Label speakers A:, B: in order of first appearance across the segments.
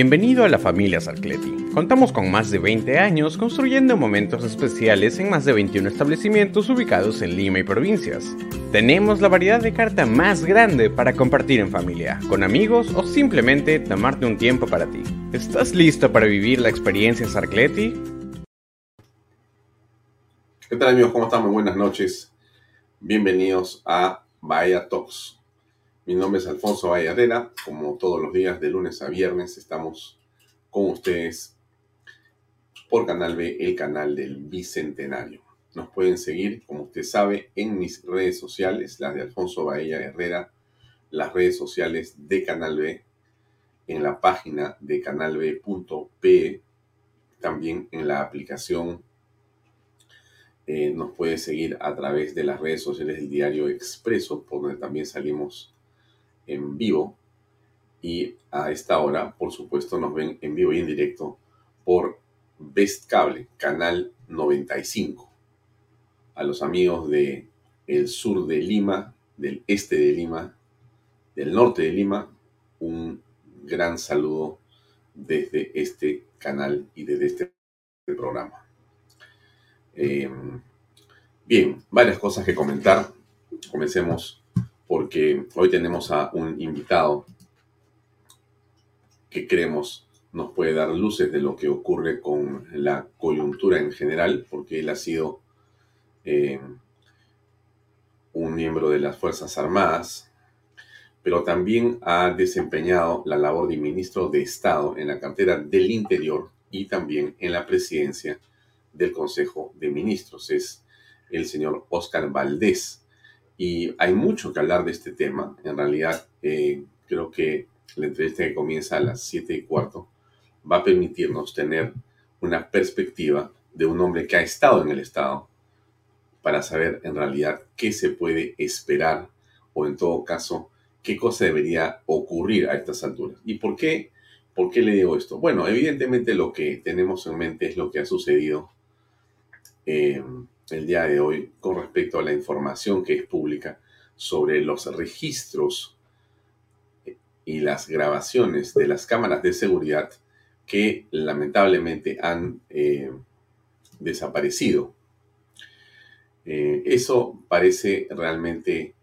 A: Bienvenido a la familia Sarcleti. Contamos con más de 20 años construyendo momentos especiales en más de 21 establecimientos ubicados en Lima y provincias. Tenemos la variedad de carta más grande para compartir en familia, con amigos o simplemente tomarte un tiempo para ti. ¿Estás listo para vivir la experiencia Sarcleti?
B: ¿Qué tal amigos? ¿Cómo están? Muy buenas noches. Bienvenidos a Bahía Talks mi nombre es Alfonso Valle Como todos los días, de lunes a viernes, estamos con ustedes por Canal B, el canal del Bicentenario. Nos pueden seguir, como usted sabe, en mis redes sociales, las de Alfonso Bahía Herrera, las redes sociales de Canal B, en la página de canalb.pe, también en la aplicación. Eh, nos puede seguir a través de las redes sociales del diario Expreso, por donde también salimos en vivo y a esta hora, por supuesto, nos ven en vivo y en directo por Best Cable, canal 95. A los amigos de el sur de Lima, del este de Lima, del norte de Lima, un gran saludo desde este canal y desde este programa. Em, bien, varias cosas que comentar. Comencemos porque hoy tenemos a un invitado que creemos nos puede dar luces de lo que ocurre con la coyuntura en general, porque él ha sido eh, un miembro de las Fuerzas Armadas, pero también ha desempeñado la labor de ministro de Estado en la cartera del Interior y también en la presidencia del Consejo de Ministros. Es el señor Oscar Valdés. Y hay mucho que hablar de este tema. En realidad, eh, creo que la entrevista que comienza a las 7 y cuarto va a permitirnos tener una perspectiva de un hombre que ha estado en el Estado para saber en realidad qué se puede esperar o en todo caso qué cosa debería ocurrir a estas alturas. ¿Y por qué? ¿Por qué le digo esto? Bueno, evidentemente lo que tenemos en mente es lo que ha sucedido eh, el día de hoy con respecto a la información que es pública sobre los registros y las grabaciones de las cámaras de seguridad que lamentablemente han eh, desaparecido. Eh, eso parece realmente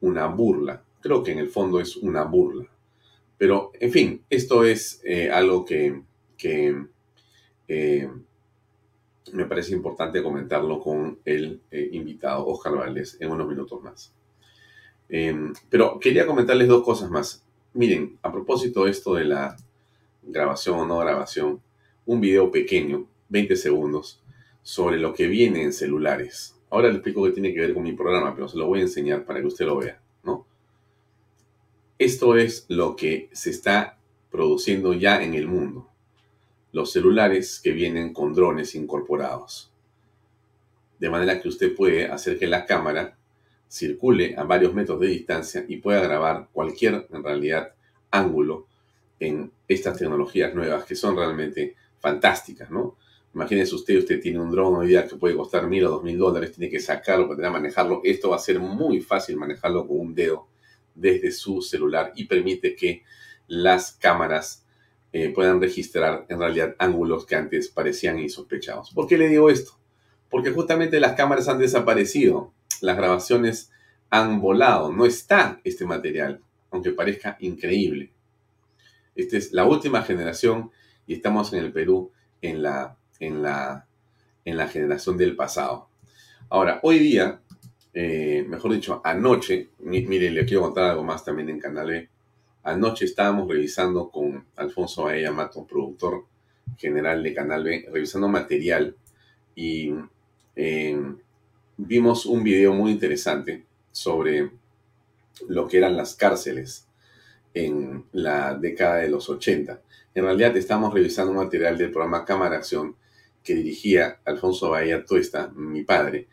B: una burla. Creo que en el fondo es una burla. Pero, en fin, esto es eh, algo que, que me parece importante comentarlo con el eh, invitado Oscar Valdés en unos minutos más. Em, pero quería comentarles dos cosas más. Miren, a propósito de esto de la grabación o no grabación, un video pequeño, 20 segundos, sobre lo que viene en celulares. Ahora les explico qué tiene que ver con mi programa, pero se lo voy a enseñar para que usted lo vea, ¿no? Esto es lo que se está produciendo ya en el mundo los celulares que vienen con drones incorporados. De manera que usted puede hacer que la cámara circule a varios metros de distancia y pueda grabar cualquier, en realidad, ángulo en estas tecnologías nuevas que son realmente fantásticas, ¿no? Imagínese usted, usted tiene un dron hoy día que puede costar mil o dos mil dólares, tiene que sacarlo para manejarlo. Esto va a ser muy fácil manejarlo con un dedo desde su celular y permite que las cámaras eh, puedan registrar en realidad ángulos que antes parecían insospechados. ¿Por qué le digo esto? Porque justamente las cámaras han desaparecido, las grabaciones han volado, no está este material aunque parezca increíble. Esta es la última generación y estamos en el Perú en la, en la, en la generación del pasado. Ahora, hoy día, eh, mejor dicho, anoche, miren, le quiero contar algo más también en Canal B. Anoche estábamos revisando con Alfonso Baella Mato, productor general de Canal B, revisando material y eh, vimos un video muy interesante sobre lo que eran las cárceles en la década de los 80. En realidad estamos revisando un material del programa Cámara Acción que dirigía Alfonso Bahía Tuesta, mi padre,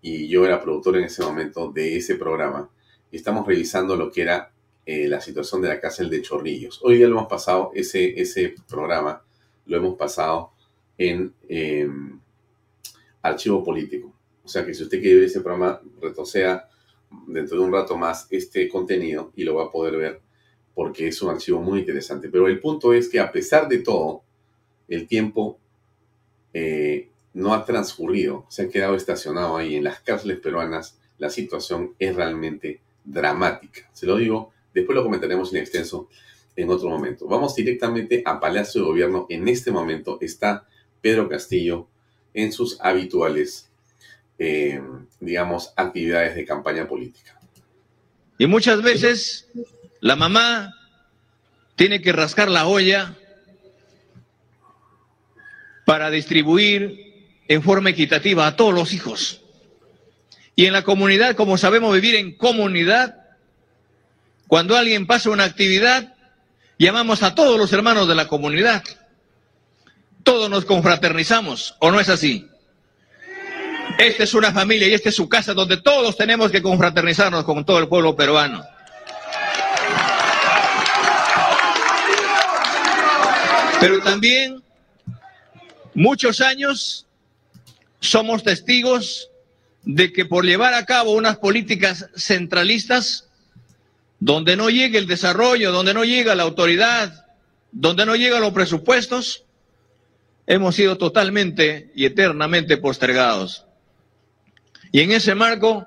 B: y yo era productor en ese momento de ese programa. Estamos revisando lo que era eh, la situación de la cárcel de Chorrillos. Hoy día lo hemos pasado, ese, ese programa lo hemos pasado en em, archivo político. O sea que si usted quiere ver ese programa, retroceda dentro de un rato más este contenido y lo va a poder ver porque es un archivo muy interesante. Pero el punto es que a pesar de todo, el tiempo eh, no ha transcurrido, se ha quedado estacionado ahí. En las cárceles peruanas la situación es realmente dramática. Se lo digo, después lo comentaremos en extenso en otro momento. Vamos directamente a Palacio de Gobierno. En este momento está Pedro Castillo en sus habituales, eh, digamos, actividades de campaña política.
C: Y muchas veces la mamá tiene que rascar la olla para distribuir en forma equitativa a todos los hijos. Y en la comunidad, como sabemos vivir en comunidad, cuando alguien pasa una actividad, llamamos a todos los hermanos de la comunidad. Todos nos confraternizamos, ¿o no es así? Esta es una familia y esta es su casa donde todos tenemos que confraternizarnos con todo el pueblo peruano. Pero también muchos años somos testigos de que por llevar a cabo unas políticas centralistas, donde no llega el desarrollo, donde no llega la autoridad, donde no llegan los presupuestos, hemos sido totalmente y eternamente postergados. Y en ese marco,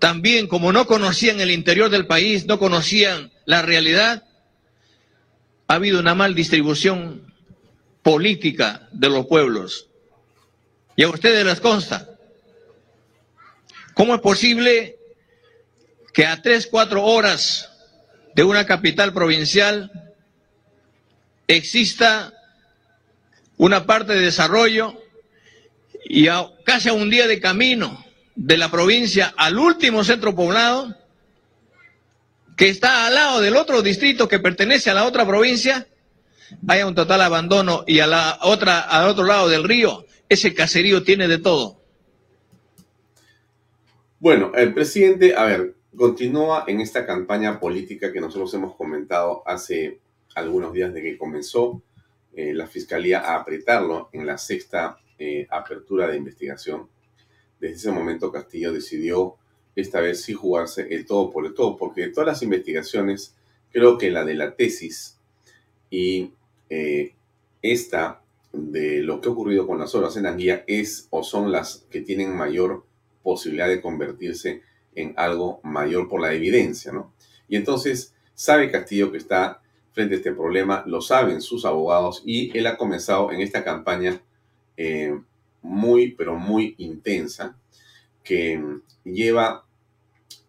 C: también como no conocían el interior del país, no conocían la realidad, ha habido una mal distribución política de los pueblos. Y a ustedes les consta. ¿Cómo es posible que a tres, cuatro horas de una capital provincial exista una parte de desarrollo y a casi a un día de camino de la provincia al último centro poblado que está al lado del otro distrito que pertenece a la otra provincia, haya un total abandono y a la otra, al otro lado del río, ese caserío tiene de todo.
B: Bueno, el presidente, a ver, continúa en esta campaña política que nosotros hemos comentado hace algunos días de que comenzó eh, la fiscalía a apretarlo en la sexta eh, apertura de investigación. Desde ese momento Castillo decidió esta vez sí jugarse el todo por el todo, porque de todas las investigaciones, creo que la de la tesis y eh, esta de lo que ha ocurrido con las obras en Anguía es o son las que tienen mayor posibilidad de convertirse en algo mayor por la evidencia, ¿no? Y entonces sabe Castillo que está frente a este problema, lo saben sus abogados y él ha comenzado en esta campaña eh, muy, pero muy intensa que lleva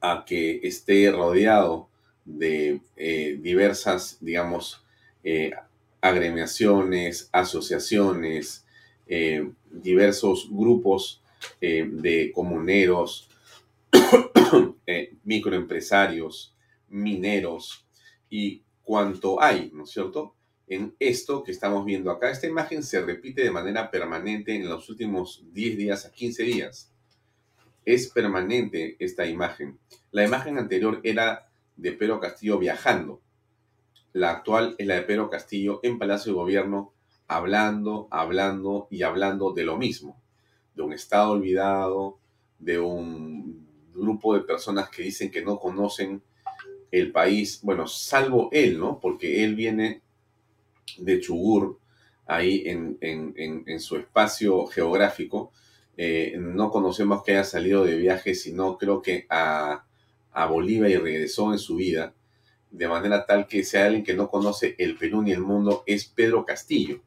B: a que esté rodeado de eh, diversas, digamos, eh, agremiaciones, asociaciones, diversos grupos de comuneros, microempresarios, mineros y cuanto hay, ¿no es cierto? En esto que estamos viendo acá, esta imagen se repite de manera permanente en los últimos 10 días a 15 días es permanente esta imagen. La imagen anterior era de Pedro Castillo viajando. La actual es la de Pedro Castillo en Palacio de Gobierno hablando, hablando y hablando de lo mismo. De un Estado olvidado, de un grupo de personas que dicen que no conocen el país, bueno, salvo él, ¿no? Porque él viene de Chugur, ahí en, en su espacio geográfico, eh, no conocemos que haya salido de viaje, sino creo que a, Bolivia y regresó en su vida. de manera tal que sea alguien que no conoce el Perú ni el mundo, es Pedro Castillo.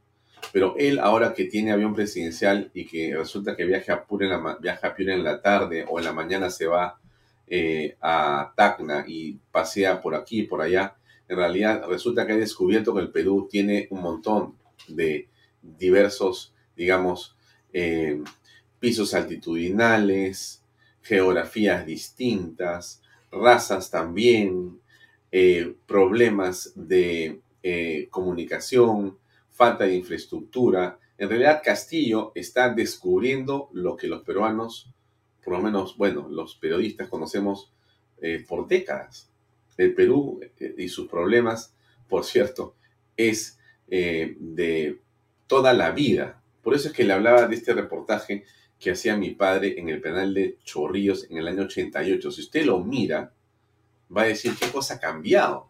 B: Pero él ahora que tiene avión presidencial y que resulta que viaja a Pura en la, viaja a en la tarde o en la mañana se va eh, a Tacna y pasea por aquí y por allá, en realidad resulta que ha descubierto que el Perú tiene un montón de diversos, digamos, eh, pisos altitudinales, geografías distintas, razas también, eh, problemas de comunicación, falta de infraestructura. En realidad Castillo está descubriendo lo que los peruanos, por lo menos, bueno, los periodistas conocemos por décadas. El Perú y sus problemas, por cierto, es de toda la vida. Por eso es que le hablaba de este reportaje que hacía mi padre en el penal de Chorrillos en el año 88. Si usted lo mira, va a decir qué cosa ha cambiado.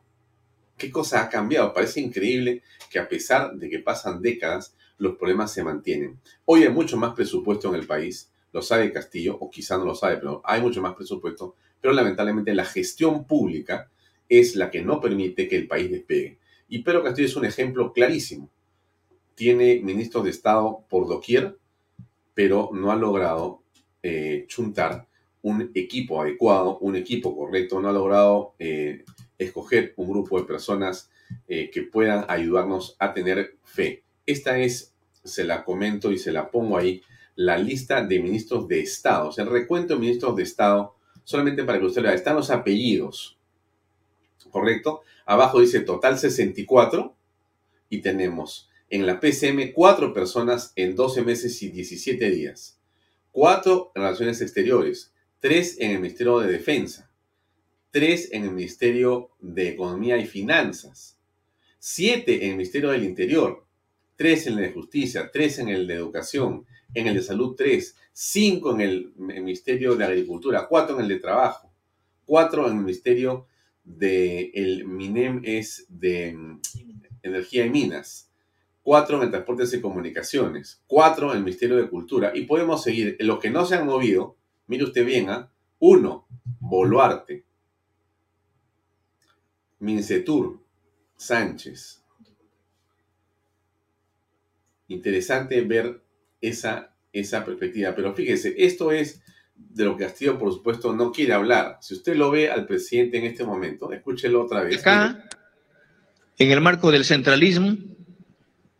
B: ¿Qué cosa ha cambiado? Parece increíble que a pesar de que pasan décadas, los problemas se mantienen. Hoy hay mucho más presupuesto en el país, lo sabe Castillo, o quizá no lo sabe, pero hay mucho más presupuesto, pero lamentablemente la gestión pública es la que no permite que el país despegue. Y Pedro Castillo es un ejemplo clarísimo tiene ministros de Estado por doquier, pero no ha logrado eh, chuntar un equipo adecuado, un equipo correcto, no ha logrado eh, escoger un grupo de personas eh, que puedan ayudarnos a tener fe. Esta es, se la comento y se la pongo ahí, la lista de ministros de Estado, o sea, el recuento de ministros de Estado, solamente para que usted vea, están los apellidos, ¿correcto? Abajo dice total 64 y tenemos en la PCM cuatro personas en 12 meses y 17 días, cuatro en Relaciones Exteriores, tres en el Ministerio de Defensa, tres en el Ministerio de Economía y Finanzas, siete en el Ministerio del Interior, tres en el de Justicia, tres en el de Educación, en el de Salud tres, cinco en el Ministerio de Agricultura, cuatro en el de Trabajo, cuatro en el Ministerio de el MINEM es de Energía y Minas, cuatro en Transportes y Comunicaciones, cuatro en el Ministerio de Cultura, y podemos seguir. Los que no se han movido, mire usted bien, uno, Boluarte, Mincetur, Sánchez. Interesante ver esa, esa perspectiva, pero fíjese, esto es de lo que Castillo, por supuesto, no quiere hablar. Si usted lo ve al presidente en este momento, escúchelo otra vez.
C: Acá, en el marco del centralismo,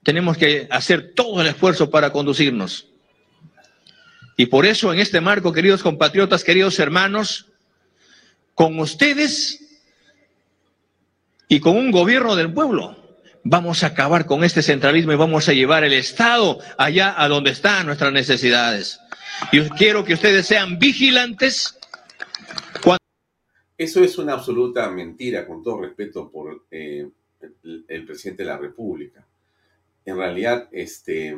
C: tenemos que hacer todo el esfuerzo para conducirnos. Y por eso, en este marco, queridos compatriotas, queridos hermanos, con ustedes y con un gobierno del pueblo, vamos a acabar con este centralismo y vamos a llevar el Estado allá a donde están nuestras necesidades. Y quiero que ustedes sean vigilantes.
B: Eso es una absoluta mentira, con todo respeto por eh, el presidente de la República en realidad este,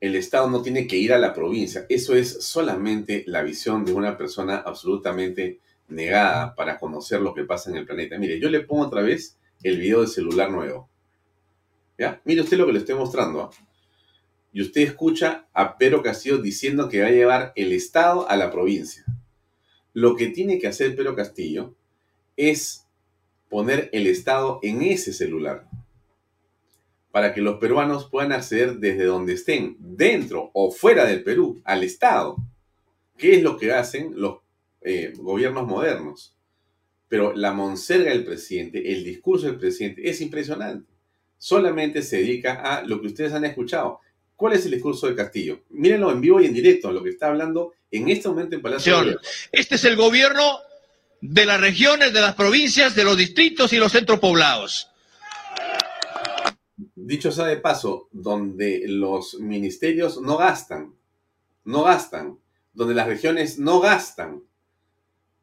B: el Estado no tiene que ir a la provincia. Eso es solamente la visión de una persona absolutamente negada para conocer lo que pasa en el planeta. Mire, yo le pongo otra vez el video de celular nuevo. ¿Ya? Mire usted lo que le estoy mostrando. ¿ah? Y usted escucha a Pedro Castillo diciendo que va a llevar el Estado a la provincia. Lo que tiene que hacer Pedro Castillo es poner el Estado en ese celular para que los peruanos puedan acceder desde donde estén, dentro o fuera del Perú, al Estado. ¿Qué es lo que hacen los eh, gobiernos modernos? Pero la monserga del presidente, el discurso del presidente es impresionante. Solamente se dedica a lo que ustedes han escuchado. ¿Cuál es el discurso de Castillo? Mírenlo en vivo y en directo, lo que está hablando en este momento en Palacio.
C: Este es el gobierno de las regiones, de las provincias, de los distritos y los centros poblados
B: dicho sea de paso, donde los ministerios no gastan, no gastan, donde las regiones no gastan.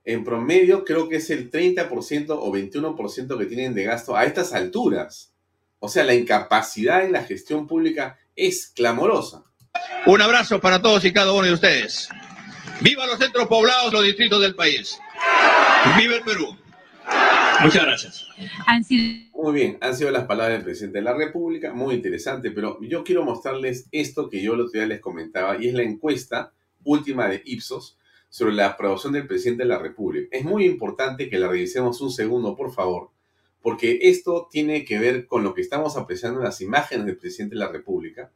B: En promedio creo que es el 30% o 21% que tienen de gasto a estas alturas. O sea, la incapacidad en la gestión pública es clamorosa.
C: Un abrazo para todos y cada uno de ustedes. Viva los centros poblados, los distritos del país. Viva el Perú. Muchas gracias.
B: Muy bien, han sido las palabras del presidente de la República, muy interesante, pero yo quiero mostrarles esto que yo el otro día les comentaba y es la encuesta última de Ipsos sobre la aprobación del presidente de la República. Es muy importante que la revisemos un segundo, por favor, porque esto tiene que ver con lo que estamos apreciando en las imágenes del presidente de la República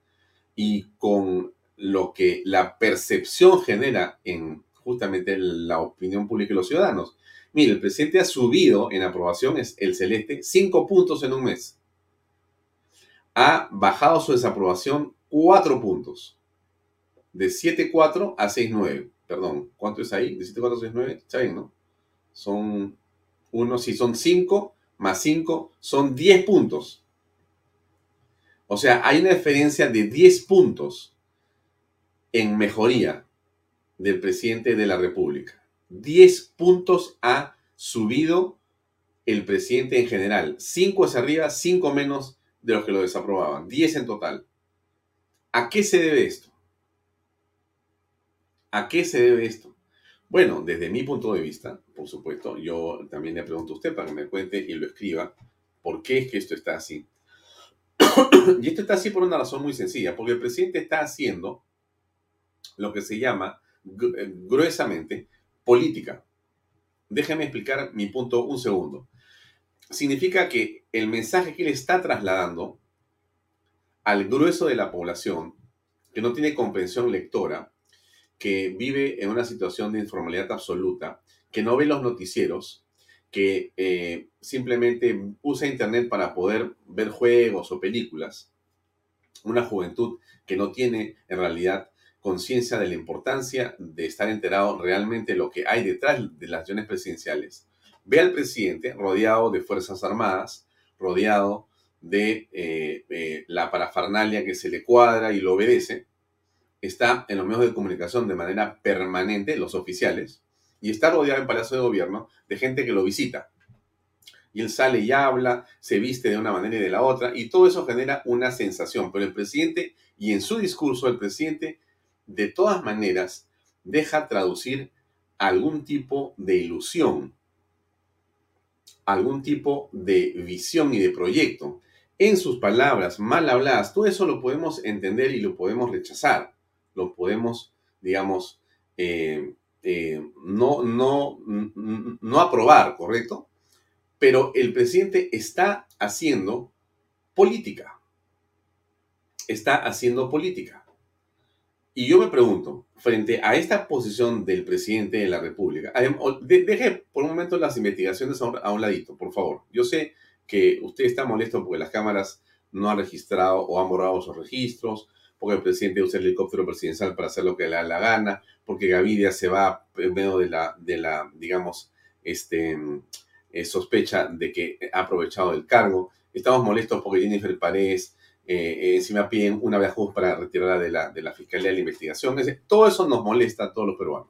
B: y con lo que la percepción genera en justamente la opinión pública y los ciudadanos. Mire, el presidente ha subido en aprobación, es el celeste, cinco puntos en un mes. Ha bajado su desaprobación cuatro puntos. De 7.4 a 6.9. Perdón, ¿cuánto es ahí? De 7.4 a 6.9. Está bien, ¿no? Son uno, si son 5 más 5, son 10 puntos. O sea, hay una diferencia de 10 puntos en mejoría del presidente de la República. 10 puntos ha subido el presidente en general. 5 hacia arriba, 5 menos de los que lo desaprobaban. 10 en total. ¿A qué se debe esto? ¿A qué se debe esto? Bueno, desde mi punto de vista, por supuesto, yo también le pregunto a usted para que me cuente y lo escriba por qué es que esto está así. y esto está así por una razón muy sencilla, porque el presidente está haciendo lo que se llama eh, gruesamente política. Déjeme explicar mi punto un segundo. Significa que el mensaje que él está trasladando al grueso de la población que no tiene comprensión lectora, que vive en una situación de informalidad absoluta, que no ve los noticieros, que eh, simplemente usa Internet para poder ver juegos o películas, una juventud que no tiene en realidad conciencia de la importancia de estar enterado realmente lo que hay detrás de las acciones presidenciales. Ve al presidente rodeado de Fuerzas Armadas, rodeado de eh, eh, la parafernalia que se le cuadra y lo obedece, está en los medios de comunicación de manera permanente, los oficiales, y está rodeado en Palacio de Gobierno de gente que lo visita. Y él sale y habla, se viste de una manera y de la otra, y todo eso genera una sensación. Pero el presidente, y en su discurso, el presidente, de todas maneras, deja traducir algún tipo de ilusión, algún tipo de visión y de proyecto en sus palabras mal habladas, todo eso lo podemos entender y lo podemos rechazar, lo podemos, digamos, eh, eh, no, no, no aprobar, ¿correcto? Pero el presidente está haciendo política. Está haciendo política. Y yo me pregunto, frente a esta posición del presidente de la República, deje por un momento las investigaciones a un ladito, por favor. Yo sé que usted está molesto porque las cámaras no han registrado o han borrado sus registros, porque el presidente usa el helicóptero presidencial para hacer lo que le da la gana, porque Gaviria se va en medio de la, de la digamos, este, eh, sospecha de que ha aprovechado el cargo. Estamos molestos porque Jennifer Paredes eh, encima piden una vez para retirarla de la, de la Fiscalía de la Investigación. todo eso nos molesta a todos los peruanos.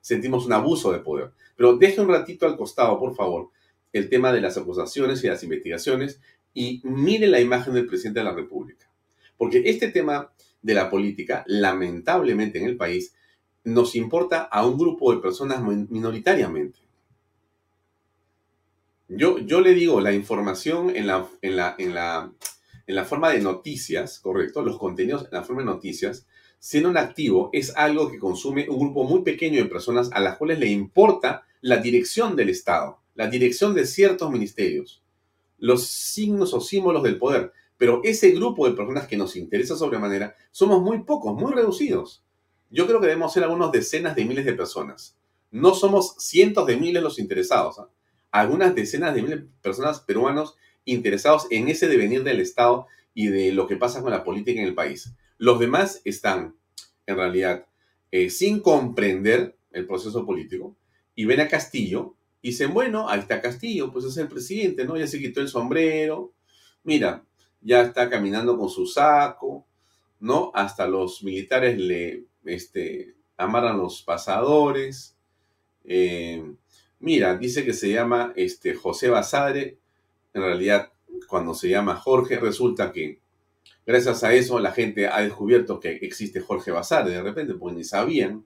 B: Sentimos un abuso de poder. Pero deje un ratito al costado, por favor, el tema de las acusaciones y las investigaciones y mire la imagen del presidente de la República. Porque este tema de la política, lamentablemente en el país, nos importa a un grupo de personas minoritariamente. Yo, yo le digo, la información en la, en, la, en, la, en la forma de noticias, correcto, los contenidos en la forma de noticias, siendo un activo, es algo que consume un grupo muy pequeño de personas a las cuales le importa la dirección del Estado la dirección de ciertos ministerios, los signos o símbolos del poder. Pero ese grupo de personas que nos interesa sobremanera somos muy pocos, muy reducidos. Yo creo que debemos ser algunas decenas de miles de personas. No somos cientos de miles los interesados. ¿ah? Algunas decenas de miles de personas peruanos interesados en ese devenir del Estado y de lo que pasa con la política en el país. Los demás están, en realidad, eh, sin comprender el proceso político y ven a Castillo y dicen, bueno, ahí está Castillo, pues es el presidente, ¿no? Ya se quitó el sombrero, mira, ya está caminando con su saco, ¿no? Hasta los militares le este, amarran los pasadores. Eh, mira, dice que se llama este, José Basadre, en realidad cuando se llama Jorge, resulta que gracias a eso la gente ha descubierto que existe Jorge Basadre de repente, pues ni sabían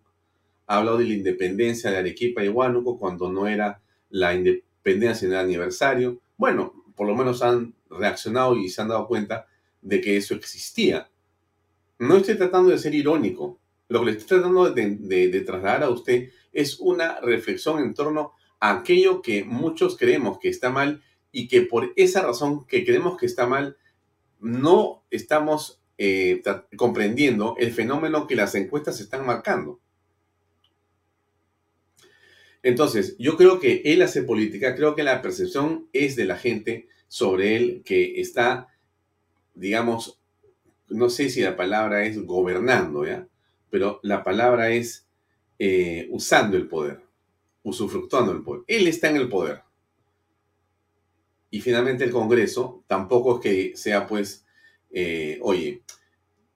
B: ha hablado de la independencia de Arequipa y Huánuco cuando no era la independencia en el aniversario. Bueno, por lo menos han reaccionado y se han dado cuenta de que eso existía. No estoy tratando de ser irónico. Lo que le estoy tratando de, trasladar a usted es una reflexión en torno a aquello que muchos creemos que está mal y que por esa razón que creemos que está mal, no estamos eh, comprendiendo el fenómeno que las encuestas están marcando. Entonces, yo creo que él hace política, creo que la percepción es de la gente sobre él que está, digamos, no sé si la palabra es gobernando, ¿ya? Pero la palabra es eh, usando el poder, usufructuando el poder. Él está en el poder. Y finalmente el Congreso tampoco es que sea, pues, eh, oye,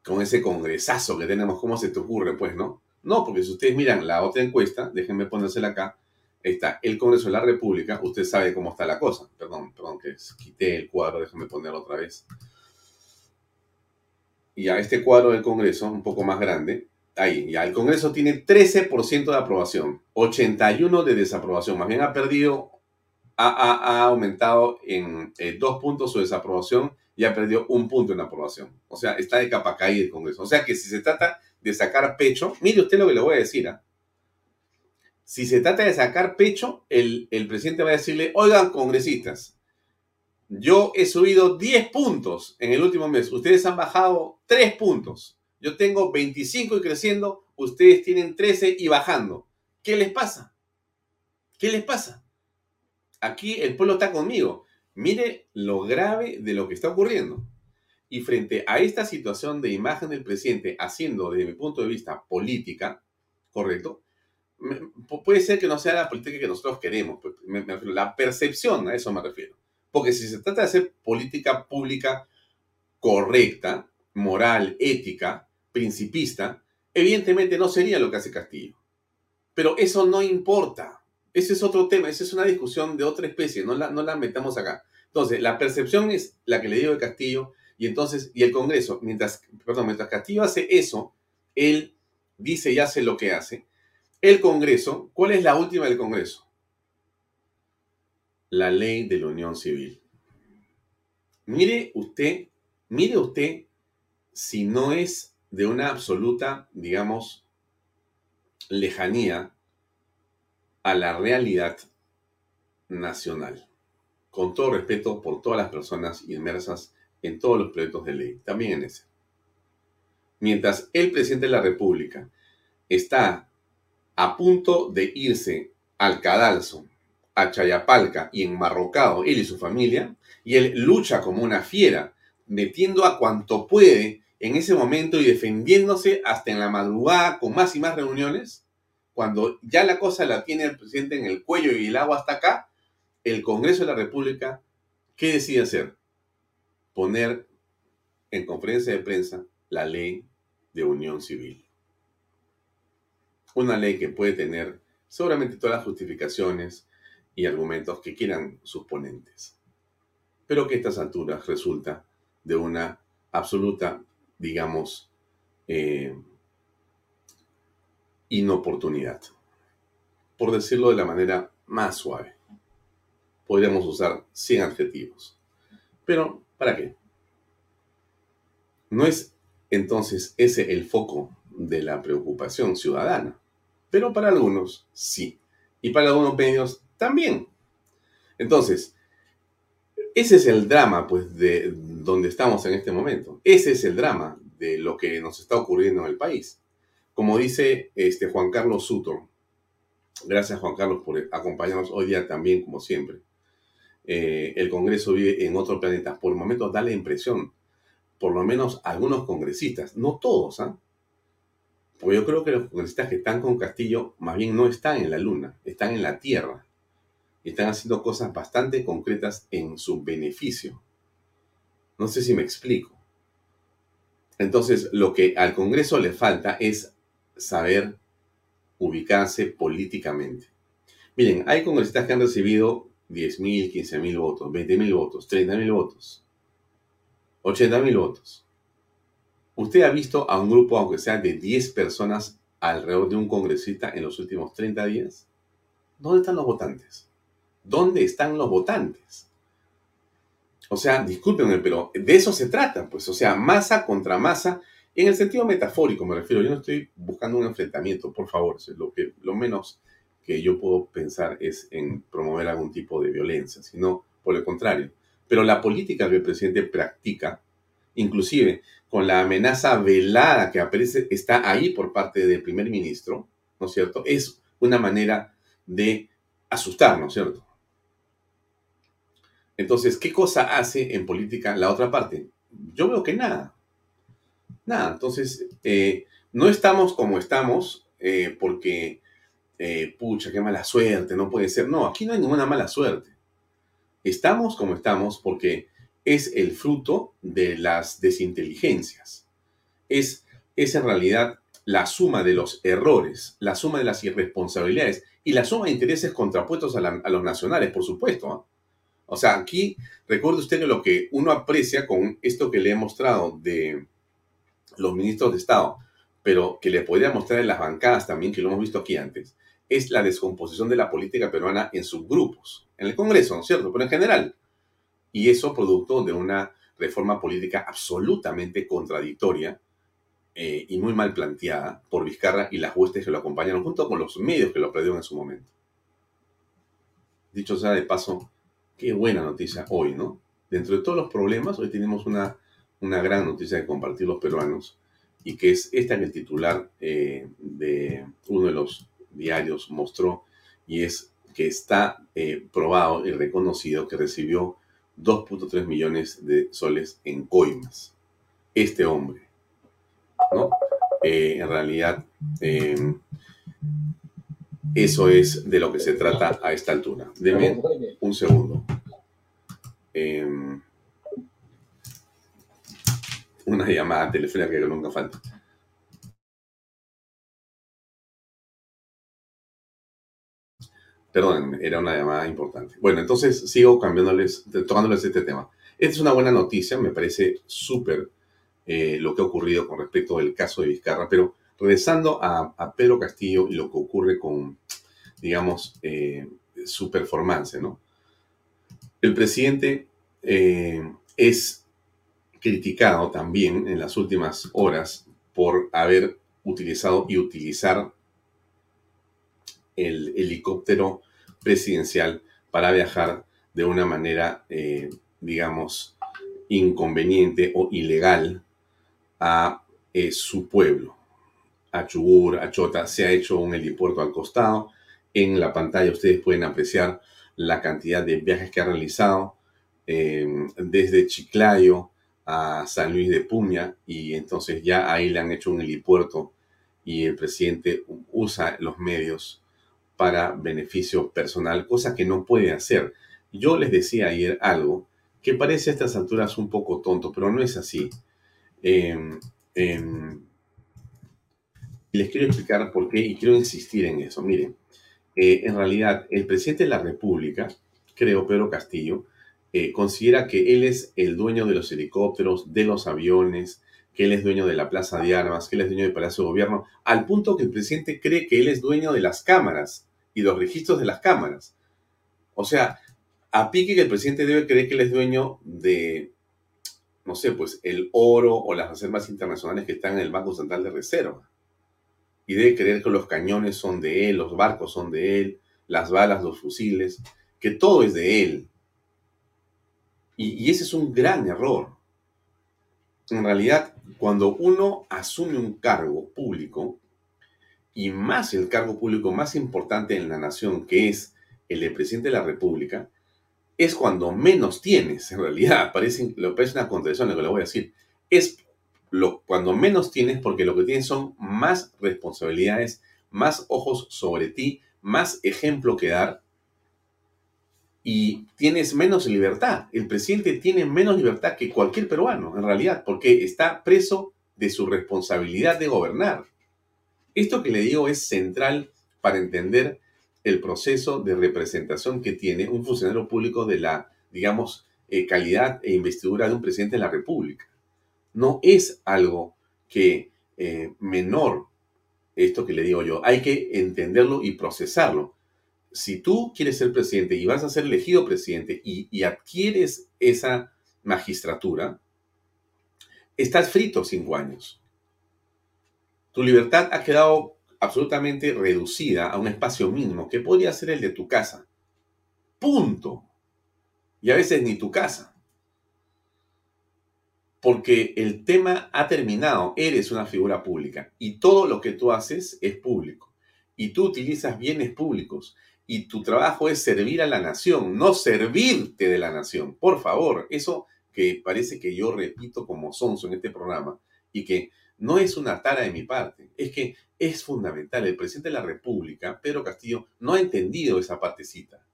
B: con ese congresazo que tenemos, ¿cómo se te ocurre, pues, no? No, porque si ustedes miran la otra encuesta, déjenme ponérsela acá, está el Congreso de la República, usted sabe cómo está la cosa. Perdón, perdón, que quité el cuadro, déjenme ponerlo otra vez. Y a este cuadro del Congreso, un poco más grande, ahí, ya el Congreso tiene 13% de aprobación, 81% de desaprobación, más bien ha perdido, ha, aumentado en eh, dos puntos su desaprobación y ha perdido un punto en aprobación. O sea, está de capa caída el Congreso. O sea que si se trata de sacar pecho, mire usted lo que le voy a decir. ¿ah? Si se trata de sacar pecho, el, presidente va a decirle, oigan, congresistas, yo he subido 10 puntos en el último mes, ustedes han bajado 3 puntos. Yo tengo 25 y creciendo, ustedes tienen 13 y bajando. ¿Qué les pasa? ¿Qué les pasa? Aquí el pueblo está conmigo. Mire lo grave de lo que está ocurriendo. Y frente a esta situación de imagen del presidente haciendo, desde mi punto de vista, política, ¿correcto? Puede ser que no sea la política que nosotros queremos, pues, la percepción, a eso me refiero. Porque si se trata de hacer política pública correcta, moral, ética, principista, evidentemente no sería lo que hace Castillo. Pero eso no importa. Ese es otro tema, esa es una discusión de otra especie, no la, no la metamos acá. Entonces, la percepción es la que le digo de Castillo, y entonces, y el Congreso, mientras, perdón, mientras Castillo hace eso, él dice y hace lo que hace. El Congreso, ¿cuál es la última del Congreso? La ley de la unión civil. Mire usted, mire usted si no es de una absoluta, digamos, lejanía a la realidad nacional. Con todo respeto por todas las personas inmersas en todos los proyectos de ley, también en ese. Mientras el presidente de la República está a punto de irse al cadalso, a Chayapalca y enmarrocado él y su familia, y él lucha como una fiera, metiendo a cuanto puede en ese momento y defendiéndose hasta en la madrugada con más y más reuniones, cuando ya la cosa la tiene el presidente en el cuello y el agua hasta acá, el Congreso de la República, ¿qué decide hacer? Poner en conferencia de prensa la ley de unión civil. Una ley que puede tener seguramente todas las justificaciones y argumentos que quieran sus ponentes, pero que a estas alturas resulta de una absoluta, digamos, eh, inoportunidad, por decirlo de la manera más suave. Podríamos usar 100 adjetivos. Pero, ¿para qué? No es entonces ese el foco de la preocupación ciudadana, pero para algunos sí, y para algunos medios también. Entonces, ese es el drama, pues, de donde estamos en este momento. Ese es el drama de lo que nos está ocurriendo en el país. Como dice este Juan Carlos Sutor, gracias Juan Carlos por acompañarnos hoy día también, como siempre. Eh, el Congreso vive en otro planeta. Por el momento da la impresión, por lo menos algunos congresistas, no todos, ¿ah? Porque yo creo que los congresistas que están con Castillo más bien no están en la luna, están en la Tierra. Y están haciendo cosas bastante concretas en su beneficio. No sé si me explico. Entonces, lo que al Congreso le falta es saber ubicarse políticamente. Miren, hay congresistas que han recibido 10.000, 15.000 votos, 20.000 votos, 30.000 votos, 80.000 votos. ¿Usted ha visto a un grupo, aunque sea de 10 personas, alrededor de un congresista en los últimos 30 días? ¿Dónde están los votantes? ¿Dónde están los votantes? O sea, discúlpenme, pero de eso se trata, pues, o sea, masa contra masa En el sentido metafórico me refiero, yo no estoy buscando un enfrentamiento, por favor, lo, que, lo menos que yo puedo pensar es en promover algún tipo de violencia, sino por el contrario. Pero la política que el presidente practica, inclusive con la amenaza velada que aparece, está ahí por parte del primer ministro, ¿no es cierto? Es una manera de asustar, ¿no es cierto? Entonces, ¿qué cosa hace en política la otra parte? Yo veo que nada. Nada. Entonces, eh, no estamos como estamos eh, porque, eh, pucha, qué mala suerte, no puede ser. No, aquí no hay ninguna mala suerte. Estamos como estamos porque es el fruto de las desinteligencias. Es, es en realidad la suma de los errores, la suma de las irresponsabilidades y la suma de intereses contrapuestos a, los nacionales, por supuesto. O sea, aquí recuerde usted que lo que uno aprecia con esto que le he mostrado de los ministros de Estado, pero que le podría mostrar en las bancadas también, que lo hemos visto aquí antes, es la descomposición de la política peruana en subgrupos, en el Congreso, ¿no es cierto? Pero en general. Y eso producto de una reforma política absolutamente contradictoria eh, y muy mal planteada por Vizcarra y las huestes que lo acompañaron, junto con los medios que lo perdieron en su momento. Dicho sea de paso, qué buena noticia hoy, ¿no? Dentro de todos los problemas, hoy tenemos una, una gran noticia de compartir los peruanos y que es esta que el titular eh, de uno de los diarios mostró y es que está eh, probado y reconocido que recibió 2.3 millones de soles en coimas. Este hombre, ¿no? Eh, en realidad, eso es de lo que se trata a esta altura. Deme un segundo. Em, una llamada telefónica que nunca falta. Perdón, era una llamada importante. Bueno, entonces sigo cambiándoles, tocándoles este tema. Esta es una buena noticia, me parece súper eh, lo que ha ocurrido con respecto del caso de Vizcarra, pero regresando a, Pedro Castillo y lo que ocurre con, digamos, eh, su performance, ¿no? El presidente eh, es criticado también en las últimas horas por haber utilizado y utilizar el helicóptero presidencial para viajar de una manera, eh, digamos, inconveniente o ilegal a eh, su pueblo, a Chubur, a Chota. Se ha hecho un helipuerto al costado. En la pantalla ustedes pueden apreciar la cantidad de viajes que ha realizado eh, desde Chiclayo a San Luis de Puña y entonces ya ahí le han hecho un helipuerto y el presidente usa los medios para beneficio personal, cosa que no puede hacer. Yo les decía ayer algo que parece a estas alturas un poco tonto, pero no es así. Em, les quiero explicar por qué y quiero insistir en eso. Miren, eh, en realidad el presidente de la República, creo Pedro Castillo, eh, considera que él es el dueño de los helicópteros, de los aviones, que él es dueño de la Plaza de Armas, que él es dueño del Palacio de Gobierno, al punto que el presidente cree que él es dueño de las cámaras y los registros de las cámaras. O sea, a pique que el presidente debe creer que él es dueño de, no sé, pues el oro o las reservas internacionales que están en el Banco Central de Reserva. Y debe creer que los cañones son de él, los barcos son de él, las balas, los fusiles, que todo es de él. Y, ese es un gran error. En realidad, cuando uno asume un cargo público, y más el cargo público más importante en la nación, que es el de presidente de la República, es cuando menos tienes, en realidad, parece, parece una contradicción lo que le voy a decir, es lo, cuando menos tienes porque lo que tienes son más responsabilidades, más ojos sobre ti, más ejemplo que dar y tienes menos libertad. El presidente tiene menos libertad que cualquier peruano, en realidad, porque está preso de su responsabilidad de gobernar. Esto que le digo es central para entender el proceso de representación que tiene un funcionario público de la, digamos, eh, calidad e investidura de un presidente de la República. No es algo que eh, menor, esto que le digo yo, hay que entenderlo y procesarlo si tú quieres ser presidente y vas a ser elegido presidente y, adquieres esa magistratura, estás frito cinco años. Tu libertad ha quedado absolutamente reducida a un espacio mínimo que podría ser el de tu casa. Punto. Y a veces ni tu casa. Porque el tema ha terminado. Eres una figura pública y todo lo que tú haces es público. Y tú utilizas bienes públicos y tu trabajo es servir a la nación, no servirte de la nación. Por favor, eso que parece que yo repito como sonso en este programa y que no es una tara de mi parte, es que es fundamental. El presidente de la República, Pedro Castillo, no ha entendido esa partecita.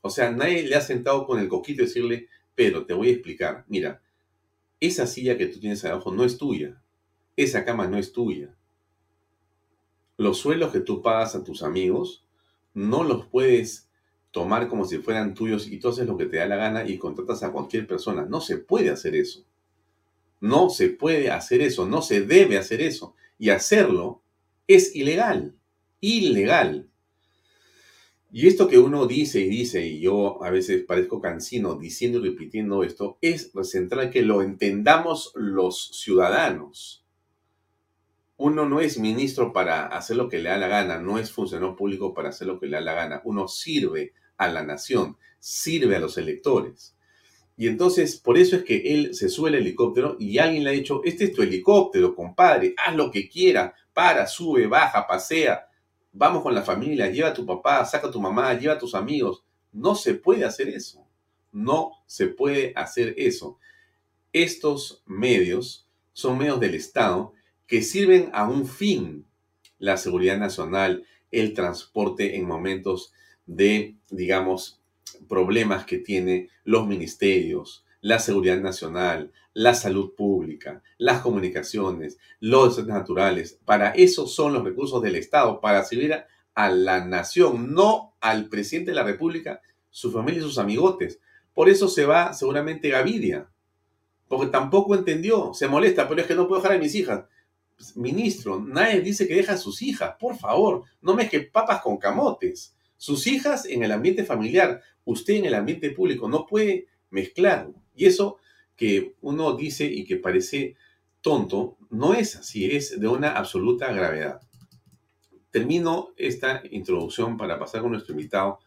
B: O sea, nadie le ha sentado con el coquito y decirle, pero te voy a explicar, mira, esa silla que tú tienes abajo no es tuya, esa cama no es tuya. Los suelos que tú pagas a tus amigos no los puedes tomar como si fueran tuyos y tú haces lo que te da la gana y contratas a cualquier persona. No se puede hacer eso. No se puede hacer eso, no se debe hacer eso. Y hacerlo es ilegal. Ilegal. Y esto que uno dice y dice, y yo a veces parezco cansino diciendo y repitiendo esto, es central que lo entendamos los ciudadanos uno no es ministro para hacer lo que le da la gana, no es funcionario público para hacer lo que le da la gana. Uno sirve a la nación, sirve a los electores. Y entonces, por eso es que él se sube al helicóptero y alguien le ha dicho, este es tu helicóptero, compadre, haz lo que quiera, para, sube, baja, pasea, vamos con la familia, lleva a tu papá, saca a tu mamá, lleva a tus amigos. No se puede hacer eso. No se puede hacer eso. Estos medios son medios del Estado que sirven a un fin, la seguridad nacional, el transporte en momentos de, digamos, problemas que tiene los ministerios, la seguridad nacional, la salud pública, las comunicaciones, los naturales. Para eso son los recursos del Estado, para servir a, la nación, no al presidente de la República, su familia y sus amigotes. Por eso se va seguramente Gavidia, porque tampoco entendió, se molesta, pero es que no puedo dejar a mis hijas. Pues, ministro, nadie dice que deja a sus hijas, por favor, no mezcle papas con camotes. Sus hijas en el ambiente familiar, usted en el ambiente público, no puede mezclar. Y eso que uno dice y que parece tonto, no es así, es de una absoluta gravedad. Termino esta introducción para pasar con nuestro invitado,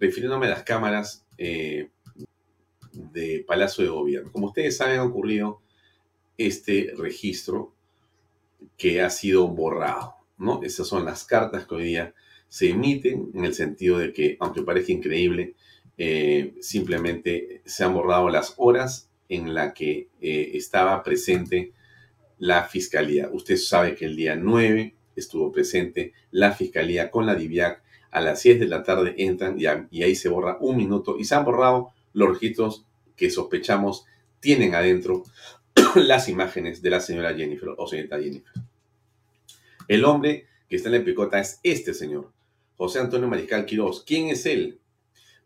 B: refiriéndome a las cámaras eh, de Palacio de Gobierno. Como ustedes saben, ha ocurrido este registro que ha sido borrado, ¿no? Esas son las cartas que hoy día se emiten en el sentido de que, aunque parezca increíble, eh, simplemente se han borrado las horas en la que eh, estaba presente la fiscalía. Usted sabe que el día 9 estuvo presente la fiscalía con la DIVIAC. A las 6 de la tarde entran y, y ahí se borra un minuto y se han borrado los registros que sospechamos tienen adentro las imágenes de la señora Jennifer o señorita Jennifer. El hombre que está en la picota es este señor, José Antonio Mariscal Quiroz. ¿Quién es él?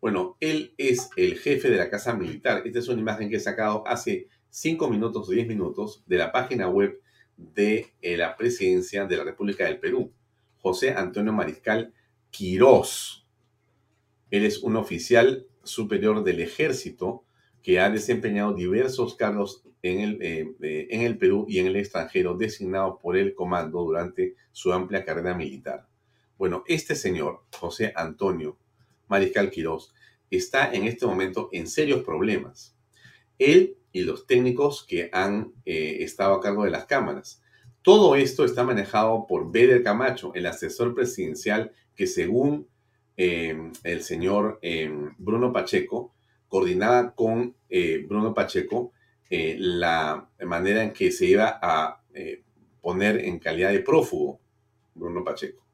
B: Bueno, él es el jefe de la Casa Militar. Esta es una imagen que he sacado hace 5 minutos o 10 minutos de la página web de eh, la presidencia de la República del Perú. José Antonio Mariscal Quiroz. Él es un oficial superior del ejército que ha desempeñado diversos cargos en el, eh, eh, en el Perú y en el extranjero, designado por el comando durante su amplia carrera militar. Bueno, este señor, José Antonio Mariscal Quirós, está en este momento en serios problemas. Él y los técnicos que han eh, estado a cargo de las cámaras. Todo esto está manejado por Beder Camacho, el asesor presidencial que según el señor Bruno Pacheco, coordinaba con Bruno Pacheco eh, la manera en que se iba a eh, poner en calidad de prófugo Bruno Pacheco.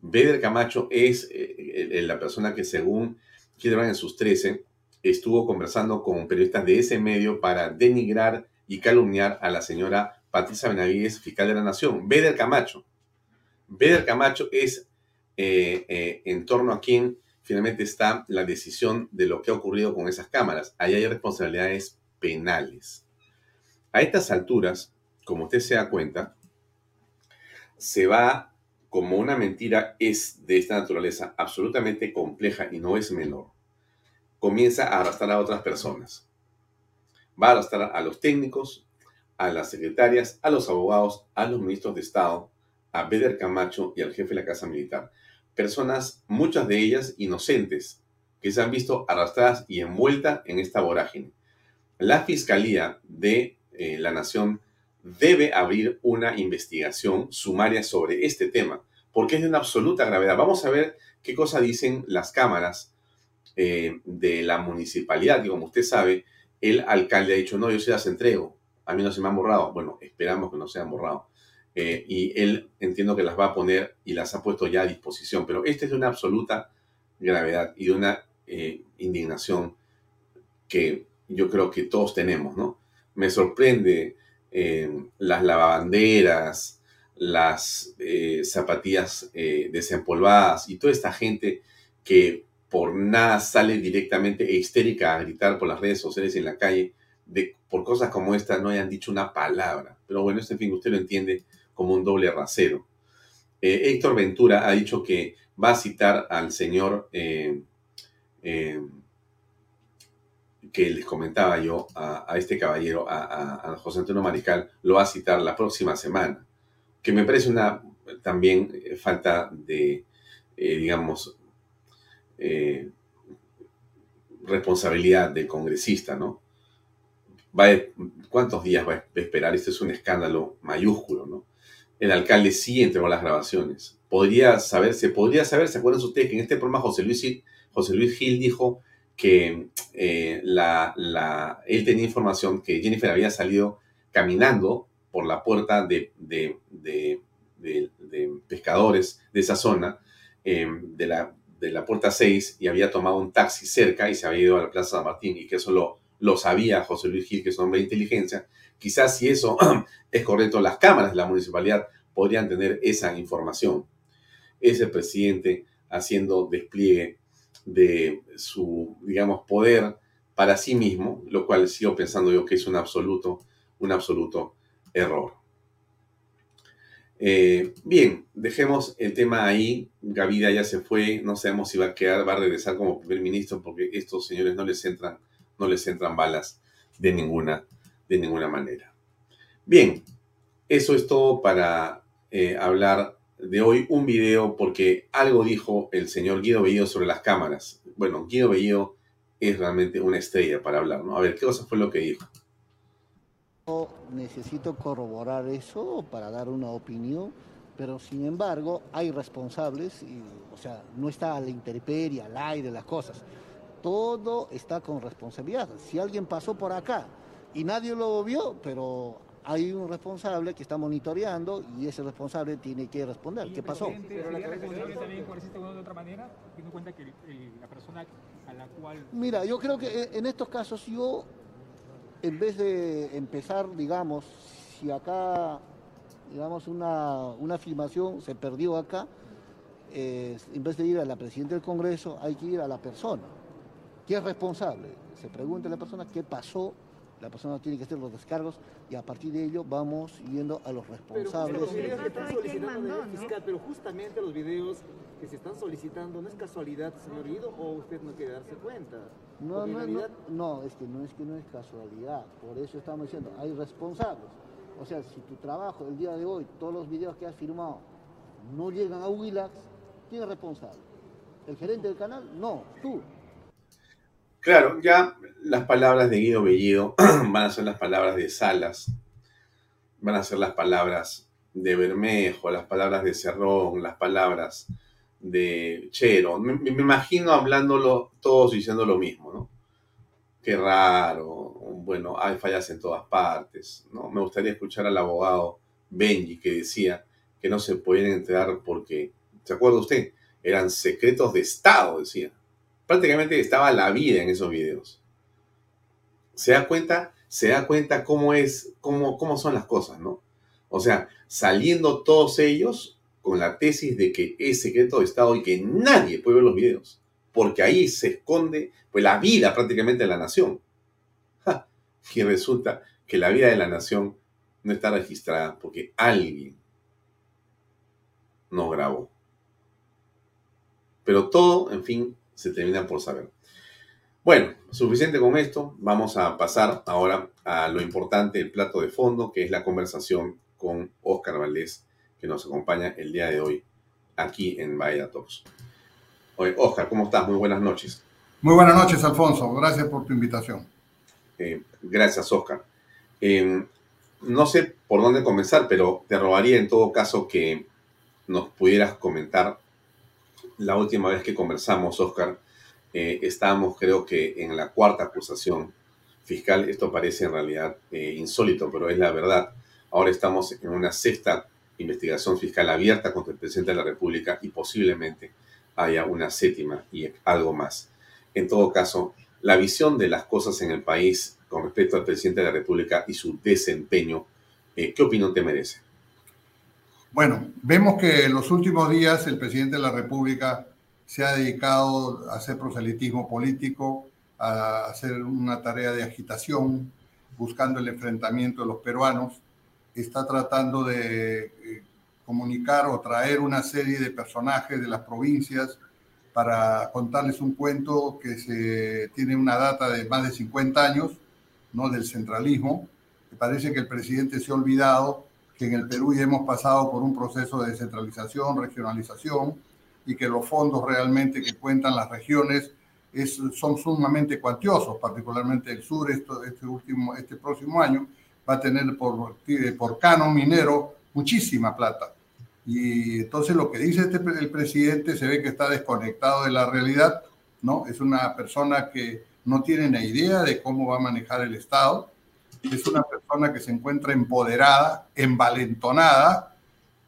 B: Beder Camacho es eh, la persona que según Kidron en sus 13 estuvo conversando con periodistas de ese medio para denigrar y calumniar a la señora Patricia Benavides, fiscal de la Nación. Beder Camacho. Beder Camacho es en torno a quien finalmente está la decisión de lo que ha ocurrido con esas cámaras. Ahí hay responsabilidades penales. A estas alturas, como usted se da cuenta, se va como una mentira es de esta naturaleza absolutamente compleja y no es menor, comienza a arrastrar a otras personas. Va a arrastrar a los técnicos, a las secretarias, a los abogados, a los ministros de Estado, a Beder Camacho y al jefe de la Casa Militar. Personas, muchas de ellas inocentes, que se han visto arrastradas y envueltas en esta vorágine. La Fiscalía de eh, la Nación debe abrir una investigación sumaria sobre este tema, porque es de una absoluta gravedad. Vamos a ver qué cosa dicen las cámaras eh, de la municipalidad, y como usted sabe, el alcalde ha dicho, no, yo se las entrego, a mí no se me han borrado. Bueno, esperamos que no se han borrado. Eh, y él entiendo que las va a poner y las ha puesto ya a disposición, pero este es de una absoluta gravedad y de una indignación que yo creo que todos tenemos, ¿no? Me sorprende las lavabanderas, las zapatillas desempolvadas y toda esta gente que por nada sale directamente e histérica a gritar por las redes sociales en la calle, de, por cosas como esta no hayan dicho una palabra. Pero bueno, este fin, usted lo entiende como un doble rasero. Eh, Héctor Ventura ha dicho que va a citar al señor eh, eh, que les comentaba yo, a, este caballero, a, a, José Antonio Marical, lo va a citar la próxima semana, que me parece una también falta de, digamos, eh, responsabilidad del congresista, ¿no? Va ¿Cuántos días va a esperar? Este es un escándalo mayúsculo, ¿no? El alcalde sí entregó las grabaciones. Podría saberse, podría saber, ¿se acuerdan ustedes que en este programa José Luis, José Luis Gil dijo que eh, él tenía información que Jennifer había salido caminando por la puerta de, pescadores de esa zona, de la de la puerta 6 y había tomado un taxi cerca y se había ido a la Plaza San Martín y que eso lo, lo sabía José Luis Gil, que es un hombre de inteligencia. Quizás si eso es correcto, las cámaras de la municipalidad podrían tener esa información. Ese presidente haciendo despliegue de su, digamos, poder para sí mismo, lo cual sigo pensando yo que es un absoluto, un absoluto error. Eh, bien, dejemos el tema ahí. Gavida ya se fue, no sabemos si va a quedar, va a regresar como primer ministro, porque estos señores no les entran, no les entran balas de ninguna, de ninguna manera. Bien, eso es todo para eh, hablar de hoy. Un video porque algo dijo el señor Guido Bellido sobre las cámaras. Bueno, Guido Bellido es realmente una estrella para hablar, ¿no? A ver, ¿qué cosa fue lo que dijo?
D: necesito corroborar eso para dar una opinión, pero sin embargo hay responsables, y, o sea, no está a la intemperie, al aire, las cosas. Todo está con responsabilidad. Si alguien pasó por acá y nadie lo vio, pero hay un responsable que está monitoreando y ese responsable tiene que responder. ¿Qué pasó? Pero la también de otra manera, teniendo en cuenta que la persona a la cual... Mira, yo creo que en estos casos yo en vez de empezar, digamos, si acá, digamos, una, una filmación se perdió acá, en vez de ir a la presidenta del Congreso, hay que ir a la persona. ¿Quién es responsable? Se pregunta a la persona qué pasó, la persona tiene que hacer los descargos y a partir de ello vamos yendo a los responsables. Pero, los videos que están
E: solicitando fiscal, pero justamente los videos que se están solicitando, ¿no es casualidad, señor Guido, o usted no quiere darse cuenta?
D: No, no, no, no, es que no es que no es casualidad, por eso estamos diciendo, hay responsables. O sea, si tu trabajo el día de hoy, todos los videos que has firmado no llegan a Willax, ¿quién es responsable? ¿El gerente del canal? No, tú.
B: Claro, ya las palabras de Guido Bellido van a ser las palabras de Salas, van a ser las palabras de Bermejo, las palabras de Cerrón, las palabras de Chero. Me, imagino hablándolo todos diciendo lo mismo, ¿no? Qué raro, bueno, hay fallas en todas partes, ¿no? Me gustaría escuchar al abogado Benji que decía que no se podían enterar porque, ¿se acuerda usted? Eran secretos de Estado, decía. Prácticamente estaba la vida en esos videos. ¿Se da cuenta? Se da cuenta cómo es, cómo, cómo son las cosas, ¿no? O sea, saliendo todos ellos con la tesis de que es secreto de Estado y que nadie puede ver los videos, porque ahí se esconde pues, la vida prácticamente de la nación. Y resulta que la vida de la nación no está registrada porque alguien no grabó. Pero todo, en fin, se termina por saber. Bueno, suficiente con esto. Vamos a pasar ahora a lo importante, el plato de fondo, que es la conversación con Oscar Valdés que nos acompaña el día de hoy aquí en Bahía Talks. Oye, Oscar, ¿cómo estás? Muy buenas noches.
F: Muy buenas noches, Alfonso. Gracias por tu invitación.
B: Eh, gracias, Oscar. Eh, no sé por dónde comenzar, pero te robaría en todo caso que nos pudieras comentar la última vez que conversamos, Oscar. Eh, estábamos, creo que, en la cuarta acusación fiscal. Esto parece en realidad insólito, pero es la verdad. Ahora estamos en una sexta investigación fiscal abierta contra el presidente de la República y posiblemente haya una séptima y algo más. En todo caso, la visión de las cosas en el país con respecto al presidente de la República y su desempeño, eh, ¿qué opinión te merece?
F: Bueno, vemos que en los últimos días el presidente de la República se ha dedicado a hacer proselitismo político, a hacer una tarea de agitación, buscando el enfrentamiento de los peruanos está tratando de eh, comunicar o traer una serie de personajes de las provincias para contarles un cuento que se, tiene una data de más de 50 años, ¿no? del centralismo. Me parece que el presidente se ha olvidado que en el Perú ya hemos pasado por un proceso de descentralización, regionalización, y que los fondos realmente que cuentan las regiones es, son sumamente cuantiosos, particularmente el sur esto, este, último, este próximo año, va a tener por, por canon minero muchísima plata. Y entonces lo que dice este, el presidente se ve que está desconectado de la realidad, ¿no? Es una persona que no tiene ni idea de cómo va a manejar el Estado, es una persona que se encuentra empoderada, envalentonada,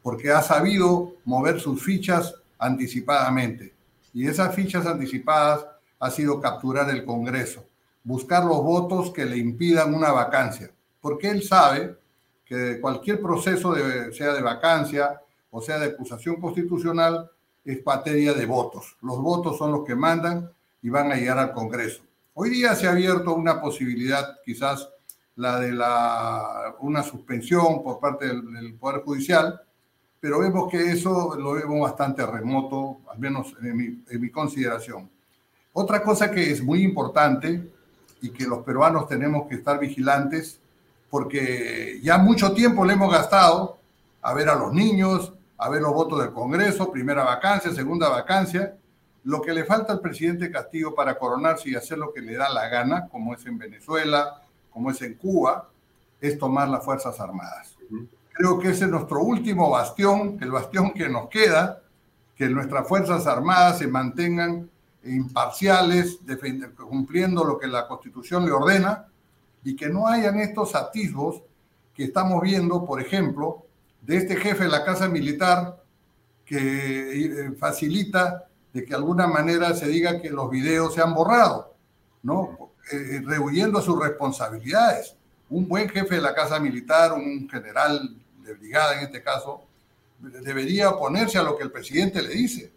F: porque ha sabido mover sus fichas anticipadamente. Y esas fichas anticipadas ha sido capturar el Congreso, buscar los votos que le impidan una vacancia porque él sabe que cualquier proceso, de, sea de vacancia o sea de acusación constitucional, es materia de votos. Los votos son los que mandan y van a llegar al Congreso. Hoy día se ha abierto una posibilidad, quizás la de la, una suspensión por parte del, Poder Judicial, pero vemos que eso lo vemos bastante remoto, al menos en mi, en mi consideración. Otra cosa que es muy importante y que los peruanos tenemos que estar vigilantes porque ya mucho tiempo le hemos gastado a ver a los niños, a ver los votos del Congreso, primera vacancia, segunda vacancia. Lo que le falta al presidente Castillo para coronarse y hacer lo que le da la gana, como es en Venezuela, como es en Cuba, es tomar las Fuerzas Armadas. Creo que ese es nuestro último bastión, el bastión que nos queda, que nuestras Fuerzas Armadas se mantengan imparciales, cumpliendo lo que la Constitución le ordena, y que no hayan estos atisbos que estamos viendo, por ejemplo, de este jefe de la Casa Militar que eh, facilita de que de alguna manera se diga que los videos se han borrado, ¿no? Eh, eh, rehuyendo sus responsabilidades. Un buen jefe de la Casa Militar, un general de brigada en este caso, debería oponerse a lo que el presidente le dice.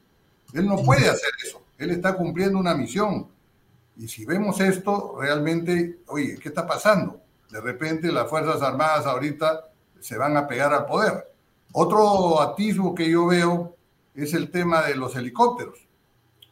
F: Él no puede hacer eso. Él está cumpliendo una misión. Y si vemos esto, realmente, oye, ¿qué está pasando? De repente las Fuerzas Armadas ahorita se van a pegar al poder. Otro atisbo que yo veo es el tema de los helicópteros.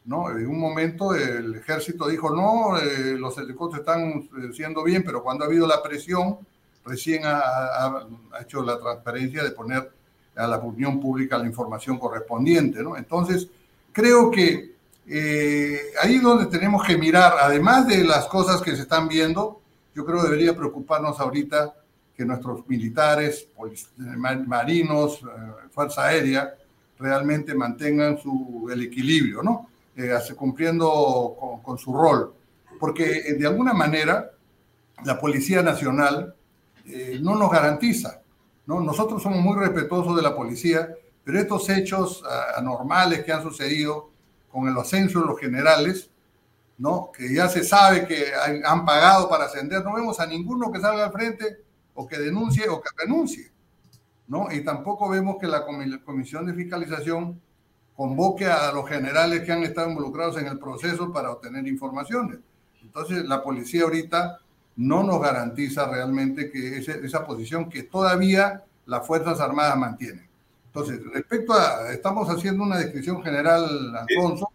F: ¿No? En un momento el ejército dijo, no, eh, los helicópteros están eh, siendo bien, pero cuando ha habido la presión, recién ha, ha, hecho la transparencia de poner a la opinión pública la información correspondiente. ¿no? Entonces, creo que eh, ahí donde tenemos que mirar, además de las cosas que se están viendo, yo creo que debería preocuparnos ahorita que nuestros militares, marinos, eh, Fuerza Aérea, realmente mantengan su, el equilibrio, ¿no? Eh, cumpliendo con, su rol. Porque de alguna manera la Policía Nacional no nos garantiza, ¿no? Nosotros somos muy respetuosos de la policía, pero estos hechos anormales que han sucedido con el ascenso de los generales, ¿no? que ya se sabe que han pagado para ascender, no vemos a ninguno que salga al frente o que denuncie o que renuncie. ¿no? Y tampoco vemos que la Comisión de Fiscalización convoque a los generales que han estado involucrados en el proceso para obtener informaciones. Entonces, la policía ahorita no nos garantiza realmente que esa posición que todavía las Fuerzas Armadas mantienen. Entonces, respecto a, estamos haciendo una descripción general, Alfonso,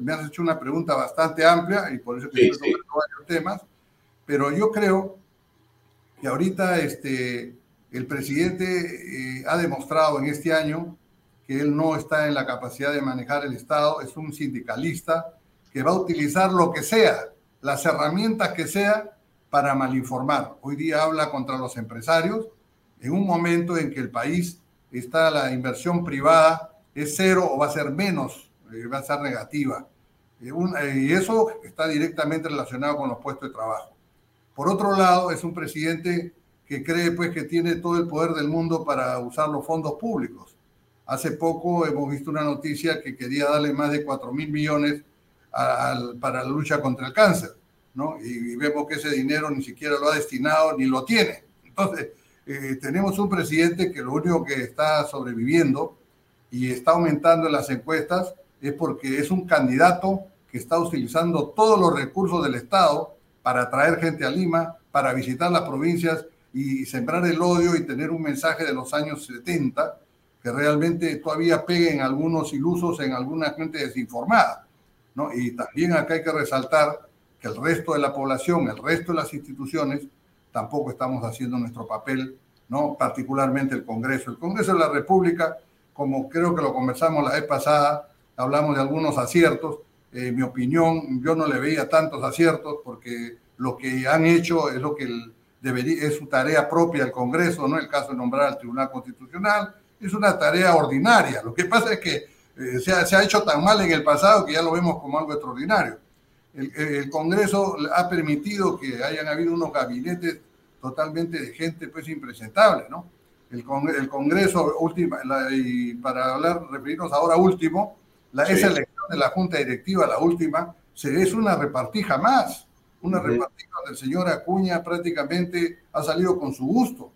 F: me has hecho una pregunta bastante amplia y por eso que varios temas, pero yo creo que ahorita este, el presidente eh, ha demostrado en este año que él no está en la capacidad de manejar el Estado, es un sindicalista que va a utilizar lo que sea, las herramientas que sea para malinformar. Hoy día habla contra los empresarios en un momento en que el país está la inversión privada es cero o va a ser menos, eh, va a ser negativa. Eh, y eso está directamente relacionado con los puestos de trabajo. Por otro lado, es un presidente que cree pues que tiene todo el poder del mundo para usar los fondos públicos. Hace poco hemos visto una noticia que quería darle más de 4 mil millones para la lucha contra el cáncer, ¿no? Y, vemos que ese dinero ni siquiera lo ha destinado ni lo tiene. Entonces, eh, tenemos un presidente que lo único que está sobreviviendo y está aumentando en las encuestas es porque es un candidato que está utilizando todos los recursos del Estado para traer gente a Lima, para visitar las provincias y sembrar el odio y tener un mensaje de los años 70 realmente todavía peguen algunos ilusos en alguna gente desinformada. ¿no? Y también acá hay que resaltar que el resto de la población, el resto de las instituciones, tampoco estamos haciendo nuestro papel, ¿no? particularmente el Congreso. El Congreso de la República, como creo que lo conversamos la vez pasada, hablamos de algunos aciertos. En mi opinión, yo no le veía tantos aciertos porque lo que han hecho es lo que el, debería, es su tarea propia del Congreso, no el caso de nombrar al Tribunal Constitucional, es una tarea ordinaria. Lo que pasa es que eh, se, ha, se, ha, hecho tan mal en el pasado que ya lo vemos como algo extraordinario. El, el, Congreso ha permitido que hayan habido unos gabinetes totalmente de gente pues impresentable, ¿no? El, el Congreso, última, la, y para hablar, referirnos ahora último, la, sí. esa elección de la Junta Directiva, la última, se, es una repartija más una repartija del señor Acuña prácticamente ha salido con su gusto.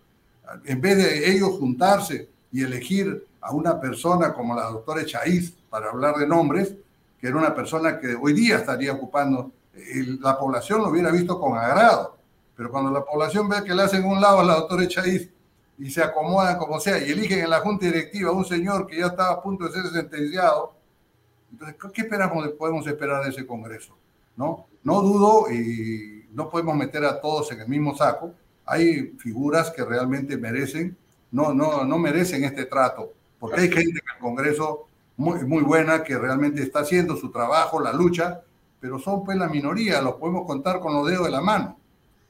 F: En vez de ellos juntarse y elegir a una persona como la doctora Echaíz, para hablar de nombres, que era una persona que hoy día estaría ocupando, la población lo hubiera visto con agrado. Pero cuando la población ve que le hacen un lado a la doctora Echaíz y se acomodan como sea y eligen en la junta directiva a un señor que ya estaba a punto de ser sentenciado, entonces, ¿qué esperamos, podemos esperar de ese Congreso? ¿no? No dudo y no podemos meter a todos en el mismo saco. Hay figuras que realmente merecen, no, no, no merecen este trato, porque hay gente en el Congreso muy, muy buena que realmente está haciendo su trabajo, la lucha, pero son pues la minoría, los podemos contar con los dedos de la mano.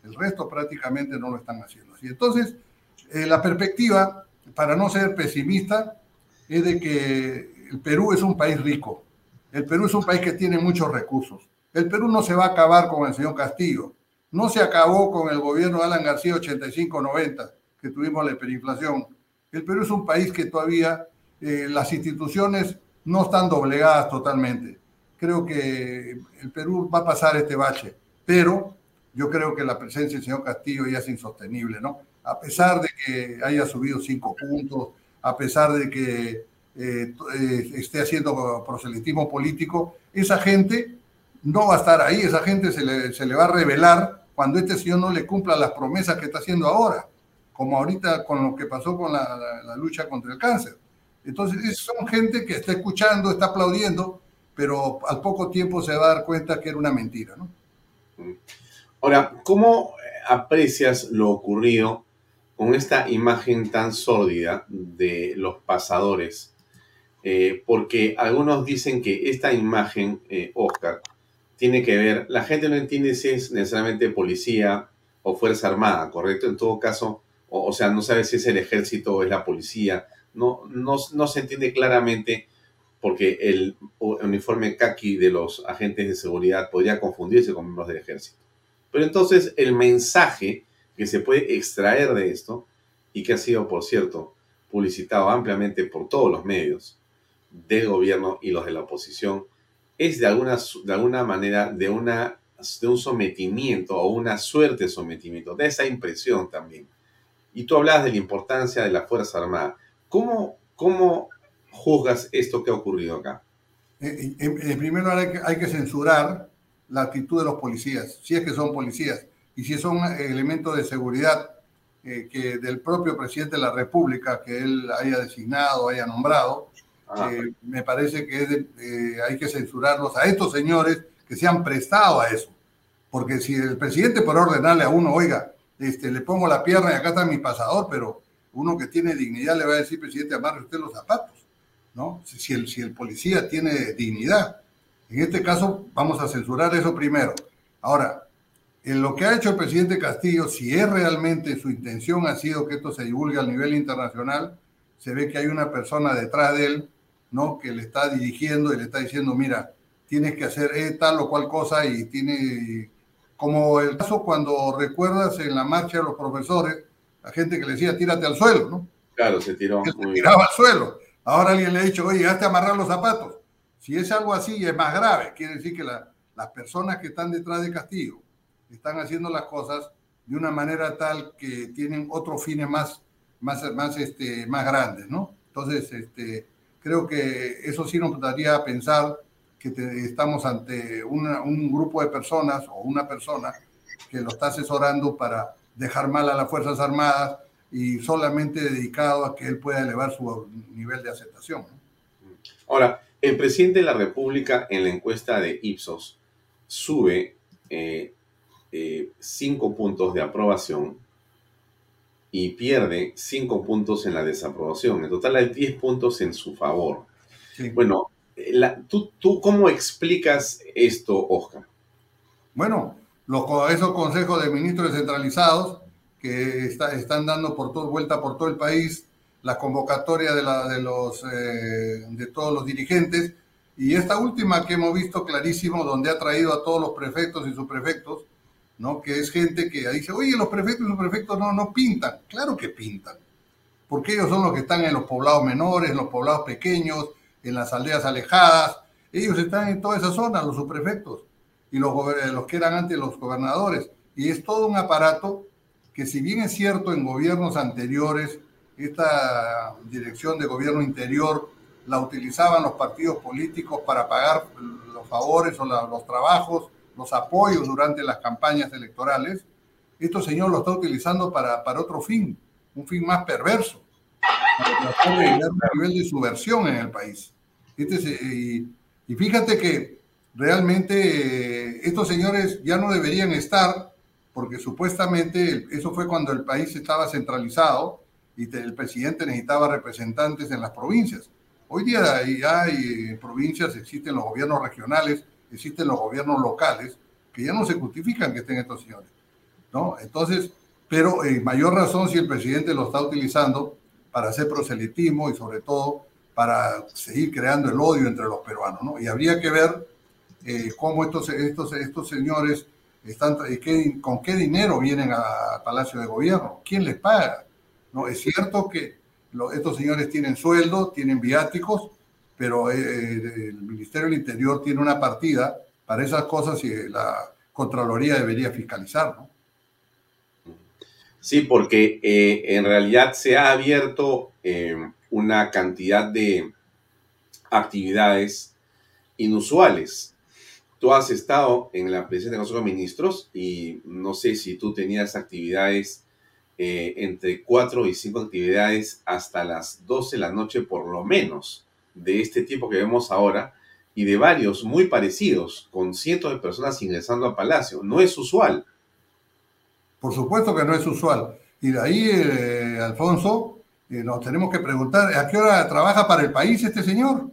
F: El resto prácticamente no lo están haciendo así. Entonces, eh, la perspectiva, para no ser pesimista, es de que el Perú es un país rico. El Perú es un país que tiene muchos recursos. El Perú no se va a acabar con el señor Castillo. No se acabó con el gobierno de Alan García 85-90, que tuvimos la hiperinflación. El Perú es un país que todavía eh, las instituciones no están doblegadas totalmente. Creo que el Perú va a pasar este bache, pero yo creo que la presencia del señor Castillo ya es insostenible, ¿no? A pesar de que haya subido cinco puntos, a pesar de que eh, eh, esté haciendo proselitismo político, esa gente no va a estar ahí, esa gente se le, se le va a revelar cuando este señor no le cumpla las promesas que está haciendo ahora, como ahorita con lo que pasó con la, lucha contra el cáncer. Entonces, son gente que está escuchando, está aplaudiendo, pero al poco tiempo se va a dar cuenta que era una mentira, ¿no?
B: Ahora, ¿cómo aprecias lo ocurrido con esta imagen tan sórdida de los pasadores? Eh, porque algunos dicen que esta imagen, eh, Oscar, tiene que ver, la gente no entiende si es necesariamente policía o fuerza armada, ¿correcto? En todo caso, o, sea, no sabe si es el ejército o es la policía, no, no, no se entiende claramente porque el uniforme kaki de los agentes de seguridad podría confundirse con miembros del ejército. Pero entonces el mensaje que se puede extraer de esto, y que ha sido, por cierto, publicitado ampliamente por todos los medios del gobierno y los de la oposición, es de alguna, de alguna manera de, una, de un sometimiento o una suerte de sometimiento, de esa impresión también. Y tú hablas de la importancia de la Fuerza Armada. ¿Cómo, cómo juzgas esto que ha ocurrido acá?
F: En, en, en primer lugar, hay que, hay que, censurar la actitud de los policías, si es que son policías, y si son elementos de seguridad eh, que del propio presidente de la República, que él haya designado, haya nombrado, Ah. Eh, me parece que de, eh, hay que censurarlos a estos señores que se han prestado a eso. Porque si el presidente por ordenarle a uno, oiga, este, le pongo la pierna y acá está mi pasador, pero uno que tiene dignidad le va a decir, presidente, amarre usted los zapatos, ¿no? Si el, si el policía tiene dignidad. En este caso, vamos a censurar eso primero. Ahora, en lo que ha hecho el presidente Castillo, si es realmente su intención ha sido que esto se divulgue a nivel internacional, se ve que hay una persona detrás de él, ¿no? Que le está dirigiendo y le está diciendo, mira, tienes que hacer eh, tal o cual cosa y tiene, como el caso cuando recuerdas en la marcha de los profesores, la gente que le decía, tírate al suelo, ¿no?
B: Claro, se tiró.
F: Se tiraba al suelo. Ahora alguien le ha dicho, oye, hazte amarrar los zapatos. Si es algo así, es más grave. Quiere decir que las personas que están detrás de Castillo están haciendo las cosas de una manera tal que tienen otros fines más, más, más, este, más grandes, ¿no? Entonces, este, creo que eso sí nos daría a pensar que estamos ante un grupo de personas o una persona que lo está asesorando para dejar mal a las Fuerzas Armadas y solamente dedicado a que él pueda elevar su nivel de aceptación.
B: Ahora, el presidente de la República en la encuesta de Ipsos sube eh, eh, cinco puntos de aprobación y pierde cinco puntos en la desaprobación. En total hay 10 puntos en su favor. Bueno, ¿tú, ¿tú cómo explicas esto, Oscar?
F: Bueno, los, esos consejos de ministros descentralizados que están dando por todo, vuelta por todo el país, la convocatoria de, la, de, los, eh, de todos los dirigentes, y esta última que hemos visto clarísimo, donde ha traído a todos los prefectos y subprefectos, ¿no? que es gente que dice, oye, los prefectos y subprefectos no, no pintan. Claro que pintan, porque ellos son los que están en los poblados menores, en los poblados pequeños, en las aldeas alejadas. Ellos están en toda esa zona, los subprefectos y los, los que eran antes los gobernadores. Y es todo un aparato que si bien es cierto en gobiernos anteriores, esta dirección de gobierno interior la utilizaban los partidos políticos para pagar los favores o los trabajos, los apoyos durante las campañas electorales, esto señor lo está utilizando para, para otro fin, un fin más perverso, para un nivel de subversión en el país. Este y, y fíjate que realmente eh, estos señores ya no deberían estar, porque supuestamente eso fue cuando el país estaba centralizado y el presidente necesitaba representantes en las provincias. Hoy día hay eh, provincias, existen los gobiernos regionales, existen los gobiernos locales, que ya no se justifican que estén estos señores. ¿no? Entonces, pero en mayor razón si el presidente lo está utilizando para hacer proselitismo y sobre todo para seguir creando el odio entre los peruanos. ¿no? Y habría que ver eh, cómo estos, estos, estos señores están, qué, con qué dinero vienen al Palacio de Gobierno, quién les paga. No, es cierto que estos señores tienen sueldo, tienen viáticos, pero eh, eh, el Ministerio del Interior tiene una partida para esas cosas y la Contraloría debería fiscalizar, ¿no?
B: Sí, porque en realidad se ha abierto una cantidad de actividades inusuales Tú has estado en la Consejo de Ministros y no sé si tú tenías actividades eh, entre cuatro y cinco actividades hasta las 12 de la noche por lo menos de este tipo que vemos ahora y de varios muy parecidos con cientos de personas ingresando al Palacio. No es usual.
F: Por supuesto que no es usual. Y de ahí, eh, Alfonso, eh, nos tenemos que preguntar, ¿a qué hora trabaja para el país este señor?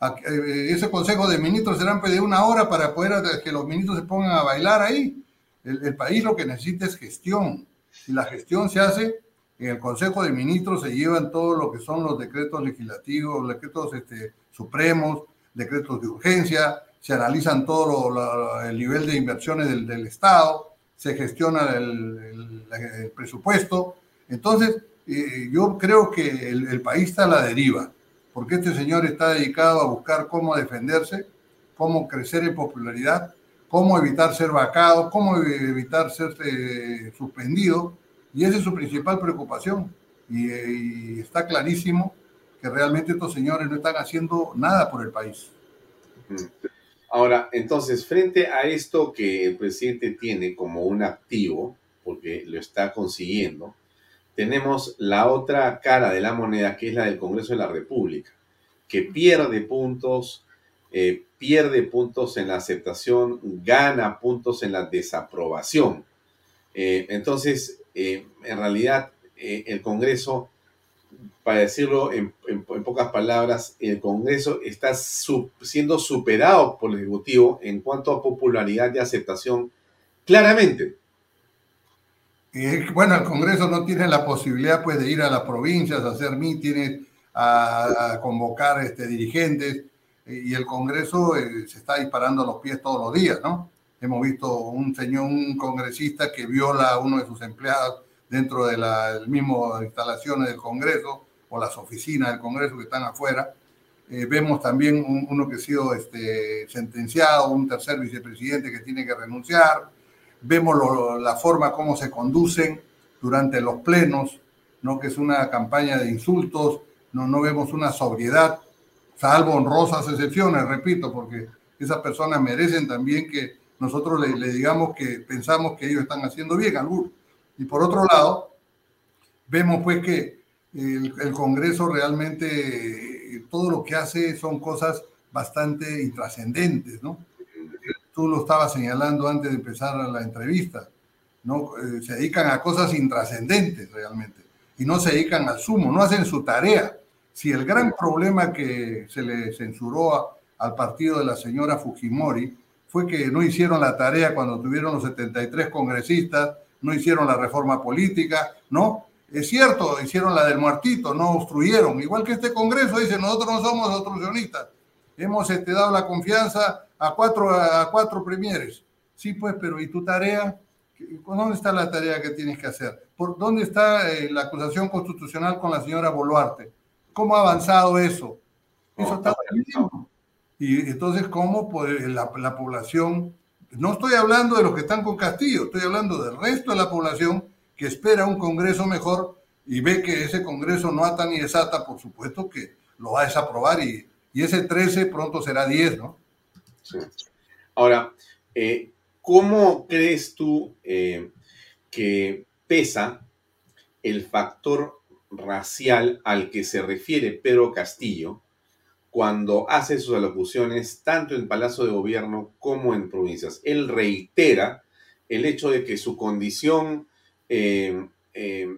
F: Eh, ese consejo de ministros serán de una hora para poder que los ministros se pongan a bailar ahí. El, país lo que necesita es gestión. Si la gestión se hace, en el consejo de ministros se llevan todo lo que son los decretos legislativos, decretos este, supremos, decretos de urgencia, se analizan todo el nivel de inversiones del, Estado, se gestiona el, presupuesto. Entonces, eh, yo creo que el país está a la deriva porque este señor está dedicado a buscar cómo defenderse, cómo crecer en popularidad, cómo evitar ser vacado, cómo evitar ser eh, suspendido, y esa es su principal preocupación. Y, está clarísimo que realmente estos señores no están haciendo nada por el país.
B: Ahora, entonces, frente a esto que el presidente tiene como un activo, porque lo está consiguiendo, tenemos la otra cara de la moneda, que es la del Congreso de la República, que pierde puntos, eh, pierde puntos en la aceptación, gana puntos en la desaprobación. Eh, entonces, eh, en realidad, el Congreso, para decirlo en, pocas palabras, el Congreso está siendo superado por el Ejecutivo en cuanto a popularidad y aceptación, claramente.
F: Bueno, el Congreso no tiene la posibilidad pues, de ir a las provincias, a hacer mítines, a, convocar este, dirigentes, y el Congreso eh, se está disparando a los pies todos los días, ¿no? Hemos visto un señor, un congresista que viola a uno de sus empleados dentro de las mismas instalaciones del Congreso o las oficinas del Congreso que están afuera. Eh, vemos también uno que ha sido este, sentenciado, un tercer vicepresidente que tiene que renunciar. Vemos la forma como se conducen durante los plenos, ¿no? que es una campaña de insultos, no, no vemos una sobriedad, salvo honrosas excepciones, repito, porque esas personas merecen también que nosotros le, digamos que pensamos que ellos están haciendo bien, algunos. Y por otro lado, vemos pues que el, el Congreso realmente todo lo que hace son cosas bastante intrascendentes, ¿no? Tú lo estabas señalando antes de empezar la entrevista, ¿no? Eh, se dedican a cosas intrascendentes realmente y no se dedican al sumo, no hacen su tarea. Si el gran problema que se le censuró al partido de la señora Fujimori fue que no hicieron la tarea cuando tuvieron los 73 congresistas, no hicieron la reforma política, ¿no? Es cierto, hicieron la del muertito, no obstruyeron. Igual que este Congreso dice, nosotros no somos obstruccionistas. Hemos este, dado la confianza a cuatro, a cuatro premieres. Sí, pues, pero ¿y tu tarea? ¿Dónde está la tarea que tienes que hacer? ¿Por dónde está eh, la acusación constitucional con la señora Boluarte? ¿Cómo ha avanzado eso? Eso está y entonces, ¿cómo la, la, población, no estoy hablando de los que están con Castillo, estoy hablando del resto de la población que espera un Congreso mejor y ve que ese Congreso no ata ni desata, por supuesto que lo va a desaprobar y, y ese 13 pronto será 10, ¿no?
B: Sí. Ahora, eh, ¿cómo crees tú eh, que pesa el factor racial al que se refiere Pedro Castillo cuando hace sus alocuciones tanto en Palacio de Gobierno como en provincias. Él reitera el hecho de que su condición, eh,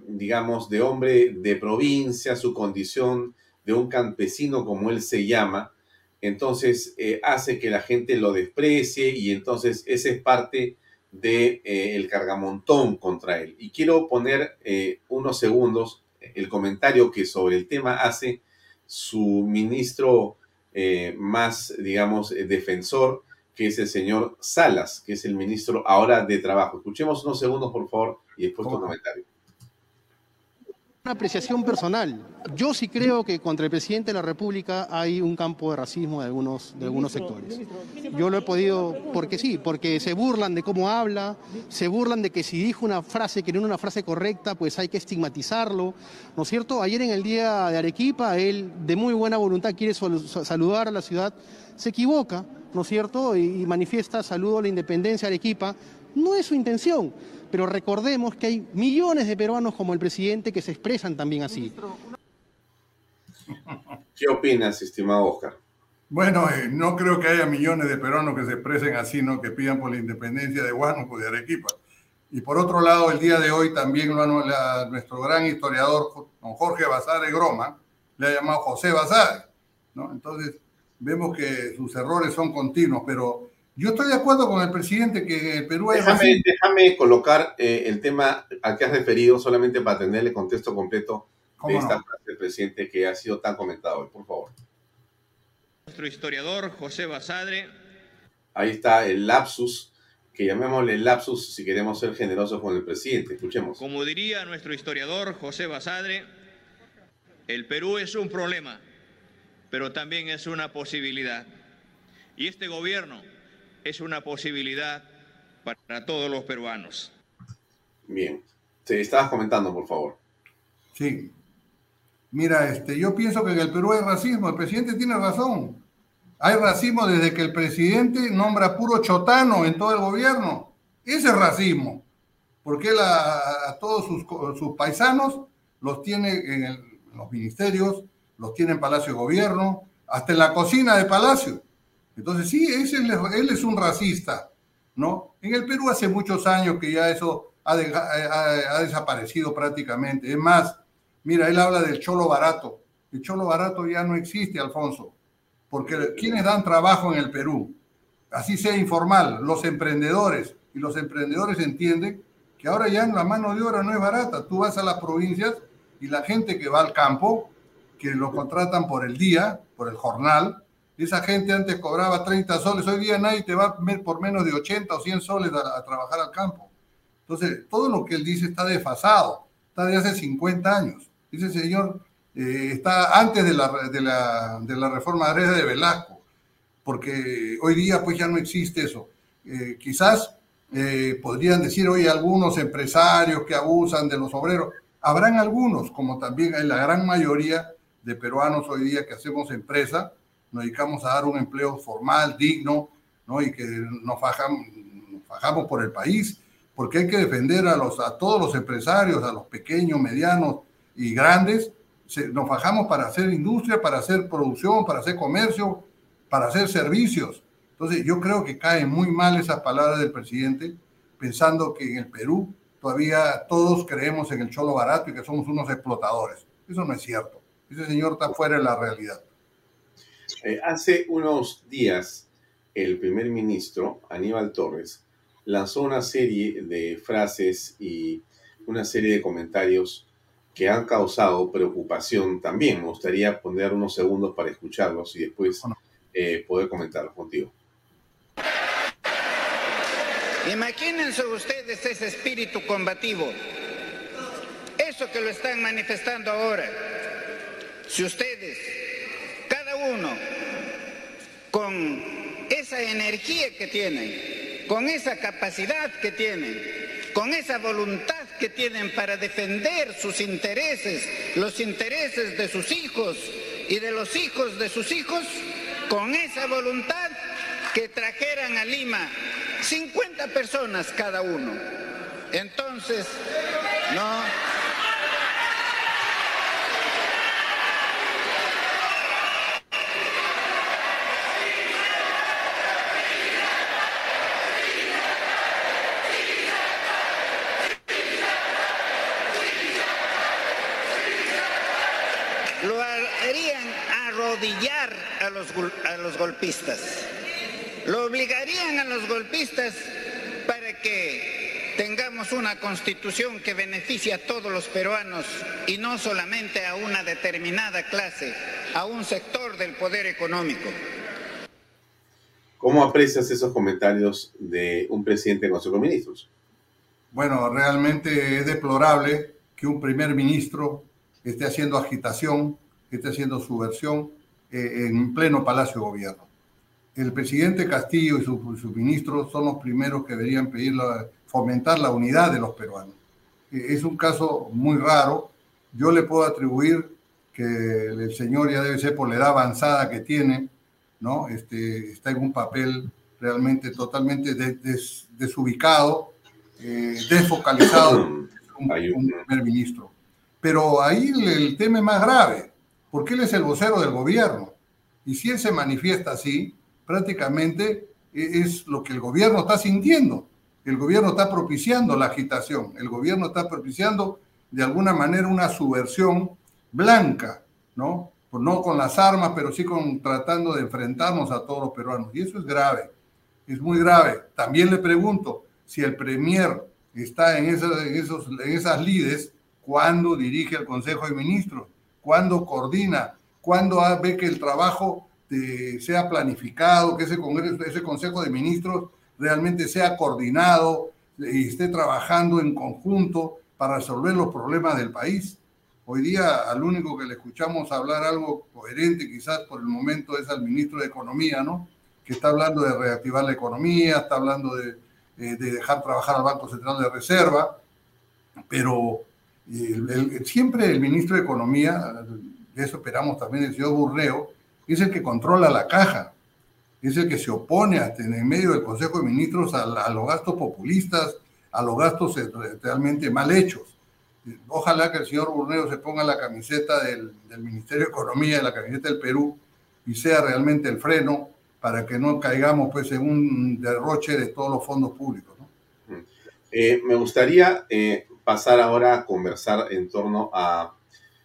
B: digamos, de hombre de provincia, su condición de un campesino, como él se llama, entonces eh, hace que la gente lo desprecie y entonces ese es parte del de, el cargamontón contra él. Y quiero poner unos segundos el comentario que sobre el tema hace su ministro eh, más, digamos, eh, defensor, que es el señor Salas, que es el ministro ahora de Trabajo. Escuchemos unos segundos, por favor, y después tu comentario.
G: Una apreciación personal. Yo sí creo que contra el presidente de la República hay un campo de racismo de algunos, de algunos sectores. Yo lo he podido, porque sí, porque se burlan de cómo habla, se burlan de que si dijo una frase que no era una frase correcta, pues hay que estigmatizarlo, ¿no es cierto? Ayer en el día de Arequipa, él de muy buena voluntad quiere saludar a la ciudad, se equivoca, ¿no es cierto? Y manifiesta saludo a la independencia de Arequipa. No es su intención pero recordemos que hay millones de peruanos como el presidente que se expresan también así.
B: ¿Qué opinas, estimado Oscar?
F: Bueno, eh, no creo que haya millones de peruanos que se expresen así, ¿no? Que pidan por la independencia de Huánuco, de Arequipa. Y por otro lado, el día de hoy también nuestro gran historiador, don Jorge Basade Groma, le ha llamado José Basade, ¿no? Entonces, vemos que sus errores son continuos, pero yo estoy de acuerdo con el presidente que el Perú
B: es déjame, déjame colocar eh, el tema al que has referido solamente para tener el contexto completo de esta frase del presidente que ha sido tan comentado hoy, por favor.
C: Nuestro historiador José Basadre.
B: Ahí está el lapsus, que llamémosle lapsus si queremos ser generosos con el presidente. Escuchemos.
C: Como diría nuestro historiador José Basadre, el Perú es un problema, pero también es una posibilidad. Y este gobierno es una posibilidad para todos los peruanos.
B: Bien. Te estabas comentando, por favor.
F: Sí. Mira, este, yo pienso que en el Perú hay racismo. El presidente tiene razón. Hay racismo desde que el presidente nombra puro chotano en todo el gobierno. Ese es racismo. Porque él a, todos sus, paisanos los tiene en, los ministerios, los tiene en Palacio de Gobierno, hasta en la cocina de Palacio. Entonces, sí, él es un racista, ¿no? En el Perú hace muchos años que ya eso ha, desaparecido prácticamente. Es más, mira, él habla del cholo barato. El cholo barato ya no existe, Alfonso, porque quienes dan trabajo en el Perú, así sea informal, los emprendedores, y los emprendedores entienden que ahora ya la mano de obra no es barata. Tú vas a las provincias y la gente que va al campo, que lo contratan por el día, por el jornal, esa gente antes cobraba 30 soles, hoy día nadie te va por menos de 80 o 100 soles a, trabajar al campo. Entonces, todo lo que él dice está desfasado, está de hace 50 años. Dice señor, eh, está antes de la, de la, de la reforma de Velasco, porque hoy día pues ya no existe eso. Eh, quizás eh, podrían decir hoy algunos empresarios que abusan de los obreros. Habrán algunos, como también hay la gran mayoría de peruanos hoy día que hacemos empresa, nos dedicamos a dar un empleo formal, digno, ¿no? y que nos fajamos, fajamos por el país, porque hay que defender a, los, a todos los empresarios, a los pequeños, medianos y grandes. nos fajamos para hacer industria, para hacer producción, para hacer comercio, para hacer servicios. Entonces, yo creo que caen muy mal esas palabras del presidente, pensando que en el Perú todavía todos creemos en el cholo barato y que somos unos explotadores. Eso no es cierto. Ese señor está fuera de la realidad.
B: Eh, hace unos días, el primer ministro, Aníbal Torres, lanzó una serie de frases y una serie de comentarios que han causado preocupación también. Me gustaría poner unos segundos para escucharlos y después eh, poder comentarlos contigo.
H: Imagínense ustedes ese espíritu combativo, eso que lo están manifestando ahora. Si ustedes, uno, con esa energía que tienen, con esa capacidad que tienen, con esa voluntad que tienen para defender sus intereses, los intereses de sus hijos y de los hijos de sus hijos, con esa voluntad que trajeran a Lima 50 personas cada uno. Entonces, no. Lo arrodillar a los, a los golpistas lo obligarían a los golpistas para que tengamos una constitución que beneficie a todos los peruanos y no solamente a una determinada clase, a un sector del poder económico.
B: ¿Cómo aprecias esos comentarios de un presidente de Consejo de Ministros?
F: Bueno, realmente es deplorable que un primer ministro esté haciendo agitación, esté haciendo subversión eh, en pleno Palacio de Gobierno el presidente Castillo y sus ministros son los primeros que deberían pedir fomentar la unidad de los peruanos. E, es un caso muy raro. Yo le puedo atribuir que el señor ya debe ser por la edad avanzada que tiene, ¿no? Este, está en un papel realmente totalmente desubicado, eh, desfocalizado, un, un, primer ministro. Pero ahí el, el tema es más grave, porque él es el vocero del gobierno. Y si él se manifiesta así, prácticamente e-, es lo que el gobierno está sintiendo. El gobierno está propiciando la agitación, el gobierno está propiciando de alguna manera una subversión blanca, ¿no? Pues no con las armas, pero sí con tratando de enfrentarnos a todos los peruanos. Y eso es grave, es muy grave. También le pregunto si el Premier está en esas, en esos, en esas lides, ¿cuándo dirige el Consejo de Ministros? ¿Cuándo coordina? ¿Cuándo ve que el trabajo este, sea planificado, que ese, congreso, ese Consejo de Ministros realmente sea coordinado y esté trabajando en conjunto para resolver los problemas del país. Hoy día al único que le escuchamos hablar algo coherente quizás por el momento es al ministro de Economía, ¿no? Que está hablando de reactivar la economía, está hablando de, eh, de dejar trabajar al Banco Central de Reserva, pero siempre el ministro de Economía, de eso esperamos también el señor Burreo, es el que controla la caja, es el que se opone en medio del Consejo de Ministros a, los gastos populistas, a los gastos realmente mal hechos. Ojalá que el señor Burneo se ponga la camiseta del, Ministerio de Economía, la camiseta del Perú, y sea realmente el freno para que no caigamos pues, en un derroche de todos los fondos públicos.
B: Eh, me gustaría eh, pasar ahora a conversar en torno a,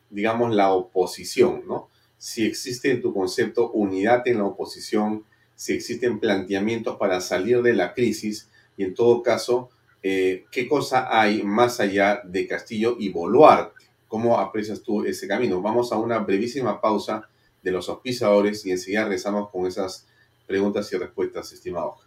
B: digamos, la oposición, ¿no? Si existe en tu concepto unidad en la oposición, si existen planteamientos para salir de la crisis y en todo caso, eh, ¿qué cosa hay más allá de Castillo y Boluarte? ¿Cómo aprecias tú ese camino? Vamos a una brevísima pausa de los auspiciadores y enseguida regresamos con esas preguntas y respuestas, estimado.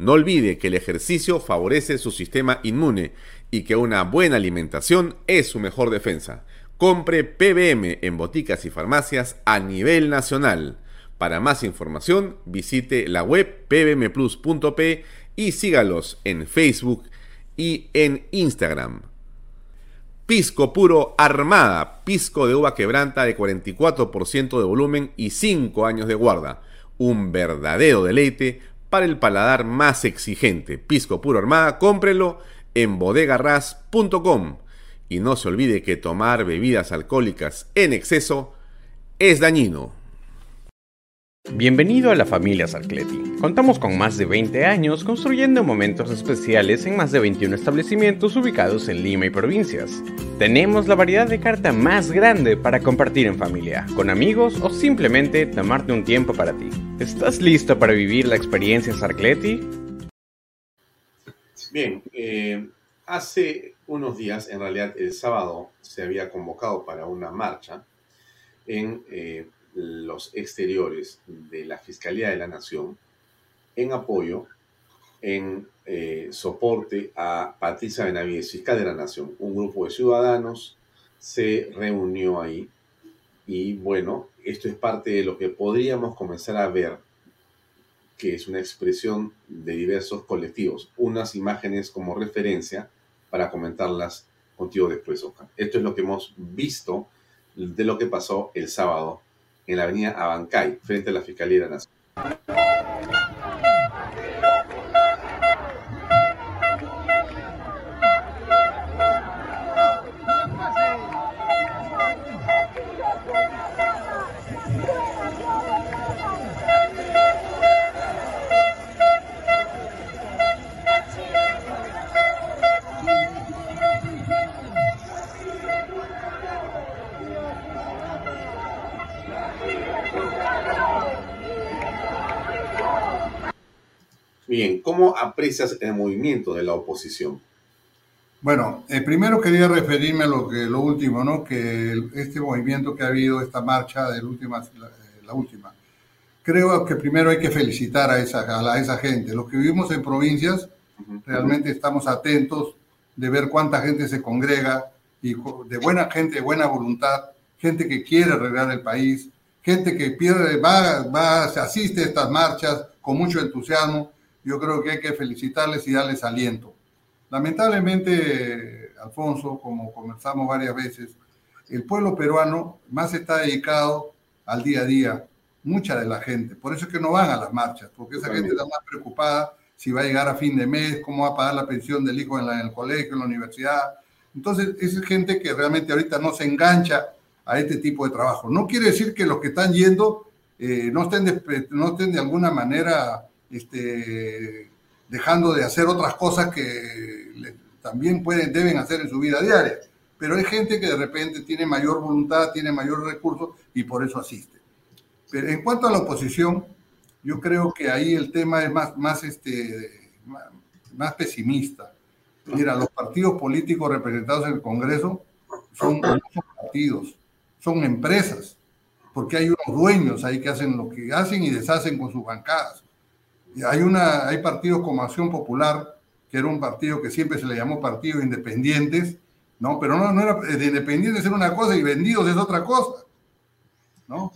A: No olvide que el ejercicio favorece su sistema inmune y que una buena alimentación es su mejor defensa. Compre PBM en boticas y farmacias a nivel nacional. Para más información, visite la web pbmplus.p y sígalos en Facebook y en Instagram. Pisco puro Armada, pisco de uva quebranta de 44% de volumen y 5 años de guarda. Un verdadero deleite para el paladar más exigente. Pisco puro Armada, cómprelo en bodegarras.com. Y no se olvide que tomar bebidas alcohólicas en exceso es dañino. Bienvenido a la familia Sarcleti. Contamos con más de 20 años construyendo momentos especiales en más de 21 establecimientos ubicados en Lima y provincias. Tenemos la variedad de carta más grande para compartir en familia, con amigos o simplemente tomarte un tiempo para ti. ¿Estás listo para vivir la experiencia Sarcleti?
B: Bien, eh, hace unos días, en realidad el sábado, se había convocado para una marcha en eh, los exteriores de la Fiscalía de la Nación en apoyo, en eh, soporte a Patricia Benavides, fiscal de la Nación. Un grupo de ciudadanos se reunió ahí y bueno, esto es parte de lo que podríamos comenzar a ver que es una expresión de diversos colectivos. Unas imágenes como referencia para comentarlas contigo después, Oscar. Esto es lo que hemos visto de lo que pasó el sábado en la avenida Abancay, frente a la Fiscalía de la ¿cómo aprecias el movimiento de la oposición?
F: Bueno, eh, primero quería referirme a lo que lo último, ¿no? Que este movimiento que ha habido, esta marcha de la última, eh, la, última, creo que primero hay que felicitar a esa, a, esa gente. Los que vivimos en provincias, realmente estamos atentos de ver cuánta gente se congrega y de buena gente, de buena voluntad, gente que quiere arreglar el país, gente que pierde, va, va, se asiste a estas marchas con mucho entusiasmo yo creo que hay que felicitarles y darles aliento. Lamentablemente, Alfonso, como conversamos varias veces, el pueblo peruano más está dedicado al día a día, mucha de la gente. Por eso es que no van a las marchas, porque esa gente está más preocupada si va a llegar a fin de mes, cómo va a pagar la pensión del hijo en, el colegio, en la universidad. Entonces, es gente que realmente ahorita no se engancha a este tipo de trabajo. No quiere decir que los que están yendo eh, no, estén de, no estén de alguna manera este, dejando de hacer otras cosas que también pueden, deben hacer en su vida diaria. Pero hay gente que de repente tiene mayor voluntad, tiene mayor recursos y por eso asiste. Pero en cuanto a la oposición, yo creo que ahí el tema es más, más, este, más pesimista. Mira, los partidos políticos representados en el Congreso son, son partidos, son empresas, porque hay unos dueños ahí que hacen lo que hacen y deshacen con sus bancadas. Hay, una, hay partidos como Acción Popular, que era un partido que siempre se le llamó partido independientes, ¿no? Pero no, no era de independientes era una cosa y vendidos es otra cosa, ¿no?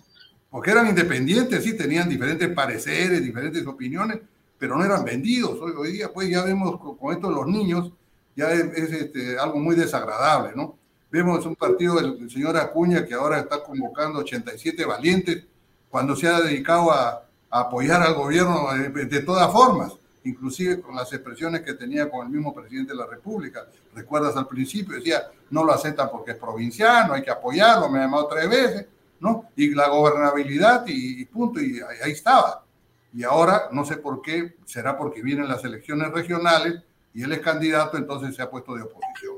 F: Porque eran independientes, sí, tenían diferentes pareceres, diferentes opiniones, pero no eran vendidos. Hoy, hoy día, pues ya vemos con, esto los niños, ya es, este, algo muy desagradable, ¿no? Vemos un partido del, señor Acuña que ahora está convocando 87 valientes cuando se ha dedicado a, apoyar al gobierno de, todas formas, inclusive con las expresiones que tenía con el mismo presidente de la República. Recuerdas al principio, decía, no lo aceptan porque es provinciano, hay que apoyarlo, me ha llamado tres veces, ¿no? Y la gobernabilidad y, punto, y ahí estaba. Y ahora, no sé por qué, será porque vienen las elecciones regionales y él es candidato, entonces se ha puesto de oposición.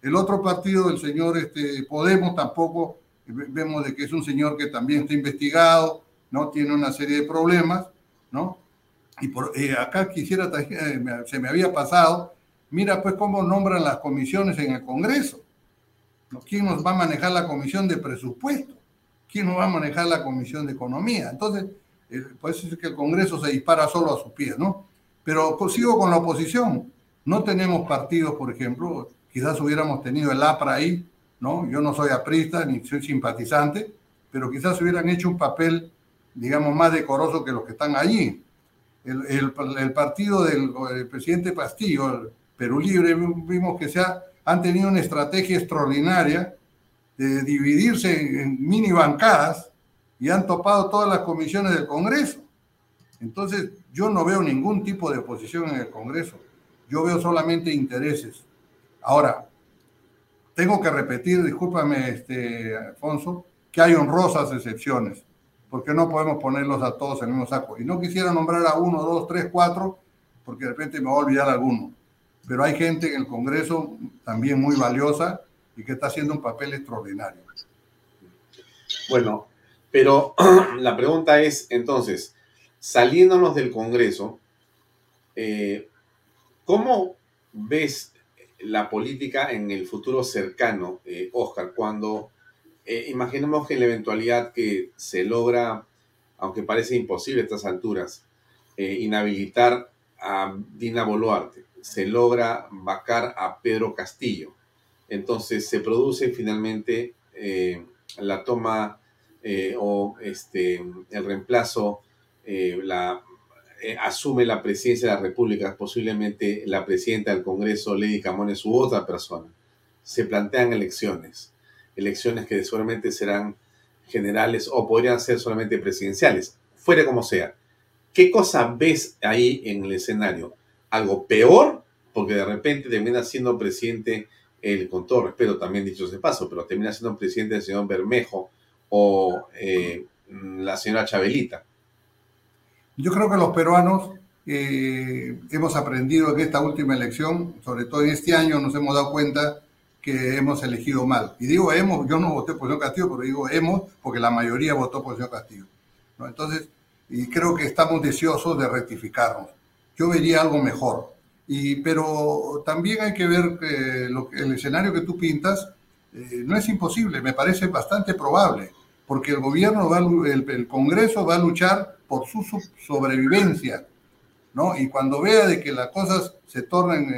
F: El otro partido del señor este, Podemos tampoco vemos de que es un señor que también está investigado, ¿no? Tiene una serie de problemas, ¿no? Y por, eh, acá quisiera, eh, se me había pasado, mira pues cómo nombran las comisiones en el Congreso. ¿no? ¿Quién nos va a manejar la comisión de presupuesto? ¿Quién nos va a manejar la comisión de economía? Entonces, eh, puede ser que el Congreso se dispara solo a sus pies, ¿no? Pero pues, sigo con la oposición. No tenemos partidos, por ejemplo, quizás hubiéramos tenido el APRA ahí, ¿no? Yo no soy aprista ni soy simpatizante, pero quizás hubieran hecho un papel, digamos, más decoroso que los que están allí. El, el, partido del presidente Pastillo, el Perú Libre, vimos que se han tenido una estrategia extraordinaria de dividirse en mini bancadas y han topado todas las comisiones del Congreso. Entonces, yo no veo ningún tipo de oposición en el Congreso. Yo veo solamente intereses. Ahora, tengo que repetir, discúlpame, este, Alfonso, que hay honrosas excepciones, porque no podemos ponerlos a todos en el saco. Y no quisiera nombrar a uno, dos, tres, cuatro, porque de repente me voy a olvidar alguno. Pero hay gente en el Congreso también muy valiosa y que está haciendo un papel extraordinario.
B: Bueno, pero la pregunta es, entonces, saliéndonos del Congreso, eh, ¿cómo ves la política en el futuro cercano, eh, Oscar? Cuando eh, imaginemos que en la eventualidad que se logra, aunque parece imposible a estas alturas, inhabilitar a Dina Boluarte, se logra vacar a Pedro Castillo, entonces se produce finalmente la toma eh, o este, el reemplazo eh, la, eh, asume la presidencia de la República, posiblemente la presidenta del Congreso, Lady Camones, u otra persona. Se plantean elecciones, elecciones que seguramente serán generales o podrían ser solamente presidenciales, fuera como sea. ¿Qué cosa ves ahí en el escenario? ¿Algo peor? Porque de repente termina siendo presidente, el, con todo respeto también dicho ese paso, pero termina siendo presidente el señor Bermejo, o eh, la señora Chabelita?
F: Yo creo que los peruanos eh, hemos aprendido en esta última elección, sobre todo en este año, nos hemos dado cuenta que hemos elegido mal. Y digo hemos, yo no voté por el señor Castillo, pero digo hemos porque la mayoría votó por el señor Castillo. Entonces, y creo que estamos deseosos de rectificarnos. Yo vería algo mejor. Y, pero también hay que ver que lo, el escenario que tú pintas eh, no es imposible, me parece bastante probable porque el gobierno, va, el, Congreso va a luchar por su sobrevivencia, ¿no? Y cuando vea de que las cosas se tornan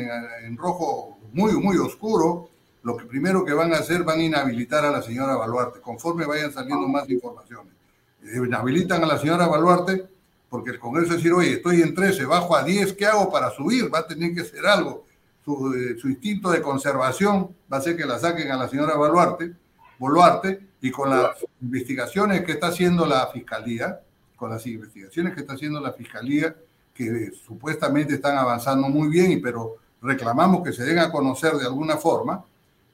F: en, rojo muy, muy oscuro, lo que primero que van a hacer van a inhabilitar a la señora Baluarte, conforme vayan saliendo más informaciones. Eh, inhabilitan a la señora Baluarte porque el Congreso decir, oye, estoy en 13, bajo a 10, ¿qué hago para subir? Va a tener que hacer algo. Su, eh, su instinto de conservación va a ser que la saquen a la señora Baluarte, Boluarte, y con las investigaciones que está haciendo la Fiscalía, con las investigaciones que está haciendo la Fiscalía, que supuestamente están avanzando muy bien, pero reclamamos que se den a conocer de alguna forma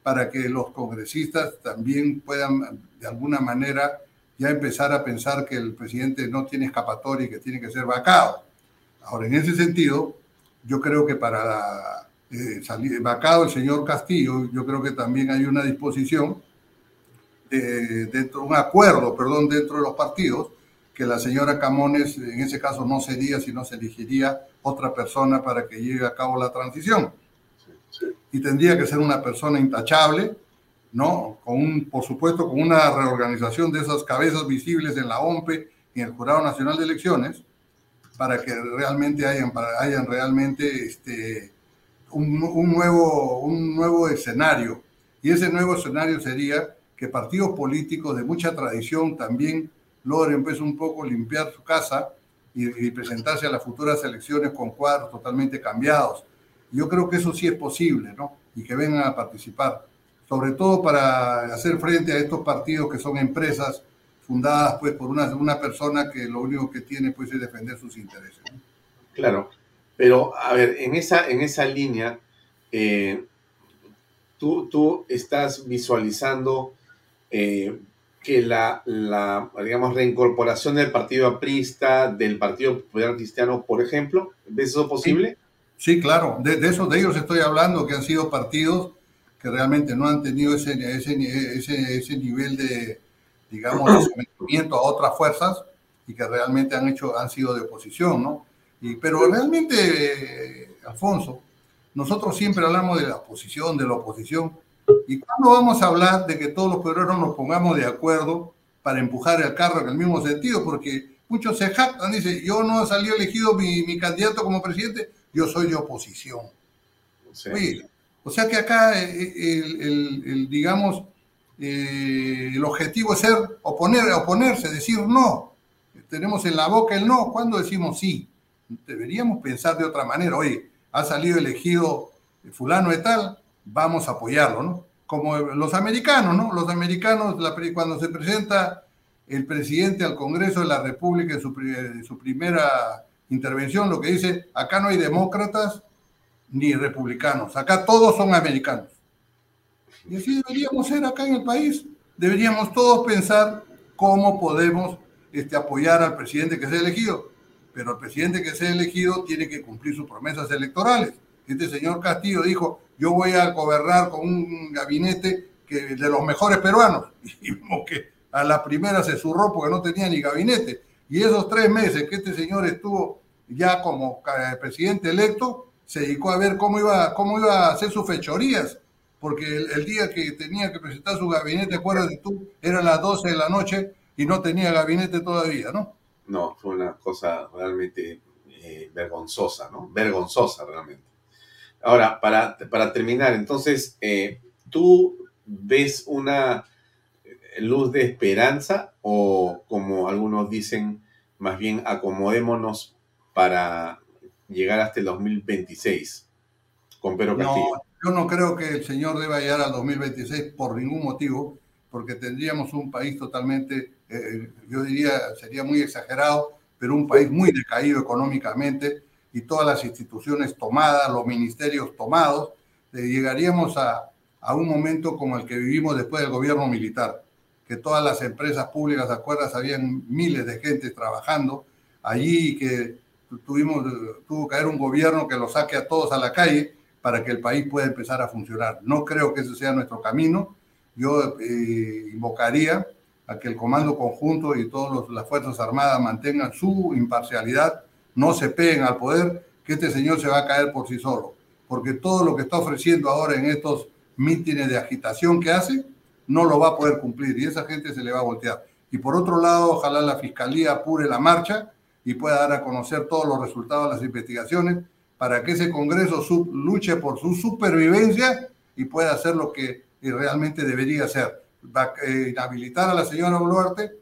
F: para que los congresistas también puedan de alguna manera ya empezar a pensar que el presidente no tiene escapatoria y que tiene que ser vacado. Ahora, en ese sentido, yo creo que para eh, salir vacado el señor Castillo, yo creo que también hay una disposición de, dentro, un acuerdo, perdón, dentro de los partidos, que la señora Camones en ese caso no sería, sino se elegiría otra persona para que lleve a cabo la transición. Y tendría que ser una persona intachable, ¿no? Por supuesto, con una reorganización de esas cabezas visibles en la OMPE y en el Jurado Nacional de Elecciones, para que realmente hayan, hayan realmente este, un, nuevo, un nuevo escenario. Y ese nuevo escenario sería que partidos políticos de mucha tradición también logren pues un poco limpiar su casa y, presentarse a las futuras elecciones con cuadros totalmente cambiados. Yo creo que eso sí es posible, ¿no? Y que vengan a participar, sobre todo para hacer frente a estos partidos que son empresas fundadas pues por una, persona que lo único que tiene pues es defender sus intereses.
B: Claro, pero a ver, en esa, en esa línea, eh, tú, tú estás visualizando eh, que la, la, digamos, reincorporación del Partido Aprista, del Partido Popular Cristiano, por ejemplo, ¿ves eso posible?
F: Sí, claro, de, de eso de ellos estoy hablando, que han sido partidos que realmente no han tenido ese, ese, ese, ese nivel de, digamos, de sometimiento a otras fuerzas y que realmente han hecho, han sido de oposición, ¿no? Y, pero realmente, Alfonso, nosotros siempre hablamos de la oposición, de la oposición, ¿Y cuándo vamos a hablar de que todos los peruanos nos pongamos de acuerdo para empujar el carro en el mismo sentido? Porque muchos se jactan, dicen, yo no salió elegido mi, candidato como presidente, yo soy de oposición. o sea que acá eh, eh, el, digamos, eh, el objetivo es ser oponer, oponerse, decir no. Tenemos en la boca el no, ¿cuándo decimos sí? Deberíamos pensar de otra manera. Oye, ha salido elegido fulano de tal, vamos a apoyarlo, ¿no? Como los americanos, ¿no? Los americanos, cuando se presenta el presidente al Congreso de la República en su, primera intervención, lo que dice, acá no hay demócratas ni republicanos, acá todos son americanos. Y así deberíamos ser acá en el país. Deberíamos todos pensar cómo podemos este, apoyar al presidente que sea elegido. Pero el presidente que sea elegido tiene que cumplir sus promesas electorales. Este señor Castillo dijo, yo voy a gobernar con un gabinete que, de los mejores peruanos. Y vimos que a la primera se zurró porque no tenía ni gabinete. Y esos tres meses que este señor estuvo ya como eh, presidente electo, se dedicó a ver cómo iba, cómo iba a hacer sus fechorías. Porque el, día que tenía que presentar su gabinete, acuérdate tú, eran las 12 de la noche y no tenía gabinete todavía, ¿no?
B: No, fue una cosa realmente eh, vergonzosa, ¿no? Vergonzosa realmente. Ahora, para, para terminar, entonces, eh, ¿tú ves una luz de esperanza o como algunos dicen, más bien acomodémonos para llegar hasta el 2026 con Pedro Castillo?
F: No, yo no creo que el señor deba llegar al 2026 por ningún motivo, porque tendríamos un país totalmente, eh, yo diría, sería muy exagerado, pero un país muy decaído económicamente, y todas las instituciones tomadas, los ministerios tomados, eh, llegaríamos a, a, un momento como el que vivimos después del gobierno militar, que todas las empresas públicas, ¿te acuerdas? Habían miles de gente trabajando allí que tuvimos, tuvo que haber un gobierno que lo saque a todos a la calle para que el país pueda empezar a funcionar. No creo que ese sea nuestro camino. Yo eh, invocaría a que el Comando Conjunto y todas las Fuerzas Armadas mantengan su imparcialidad no se peguen al poder, que este señor se va a caer por sí solo. Porque todo lo que está ofreciendo ahora en estos mítines de agitación que hace, no lo va a poder cumplir y esa gente se le va a voltear. Y por otro lado, ojalá la fiscalía apure la marcha y pueda dar a conocer todos los resultados de las investigaciones para que ese Congreso luche por su supervivencia y pueda hacer lo que realmente debería hacer. Eh, inhabilitar a la señora Boluarte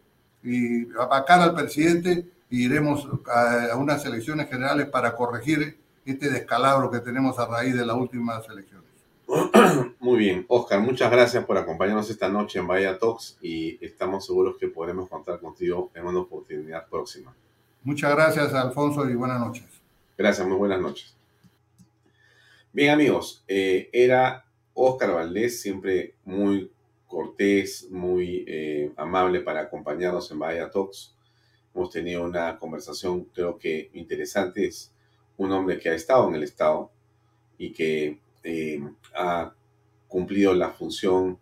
F: y vacar al presidente iremos a, unas elecciones generales para corregir este descalabro que tenemos a raíz de las últimas elecciones.
B: Muy bien, Oscar, muchas gracias por acompañarnos esta noche en Bahía Talks y estamos seguros que podremos contar contigo en una oportunidad próxima.
F: Muchas gracias, Alfonso, y buenas noches.
B: Gracias, muy buenas noches. Bien, amigos, eh, era Oscar Valdés, siempre muy cortés, muy eh, amable para acompañarnos en Bahía Talks. Hemos tenido una conversación creo que interesante. Es un hombre que ha estado en el Estado y que eh, ha cumplido la función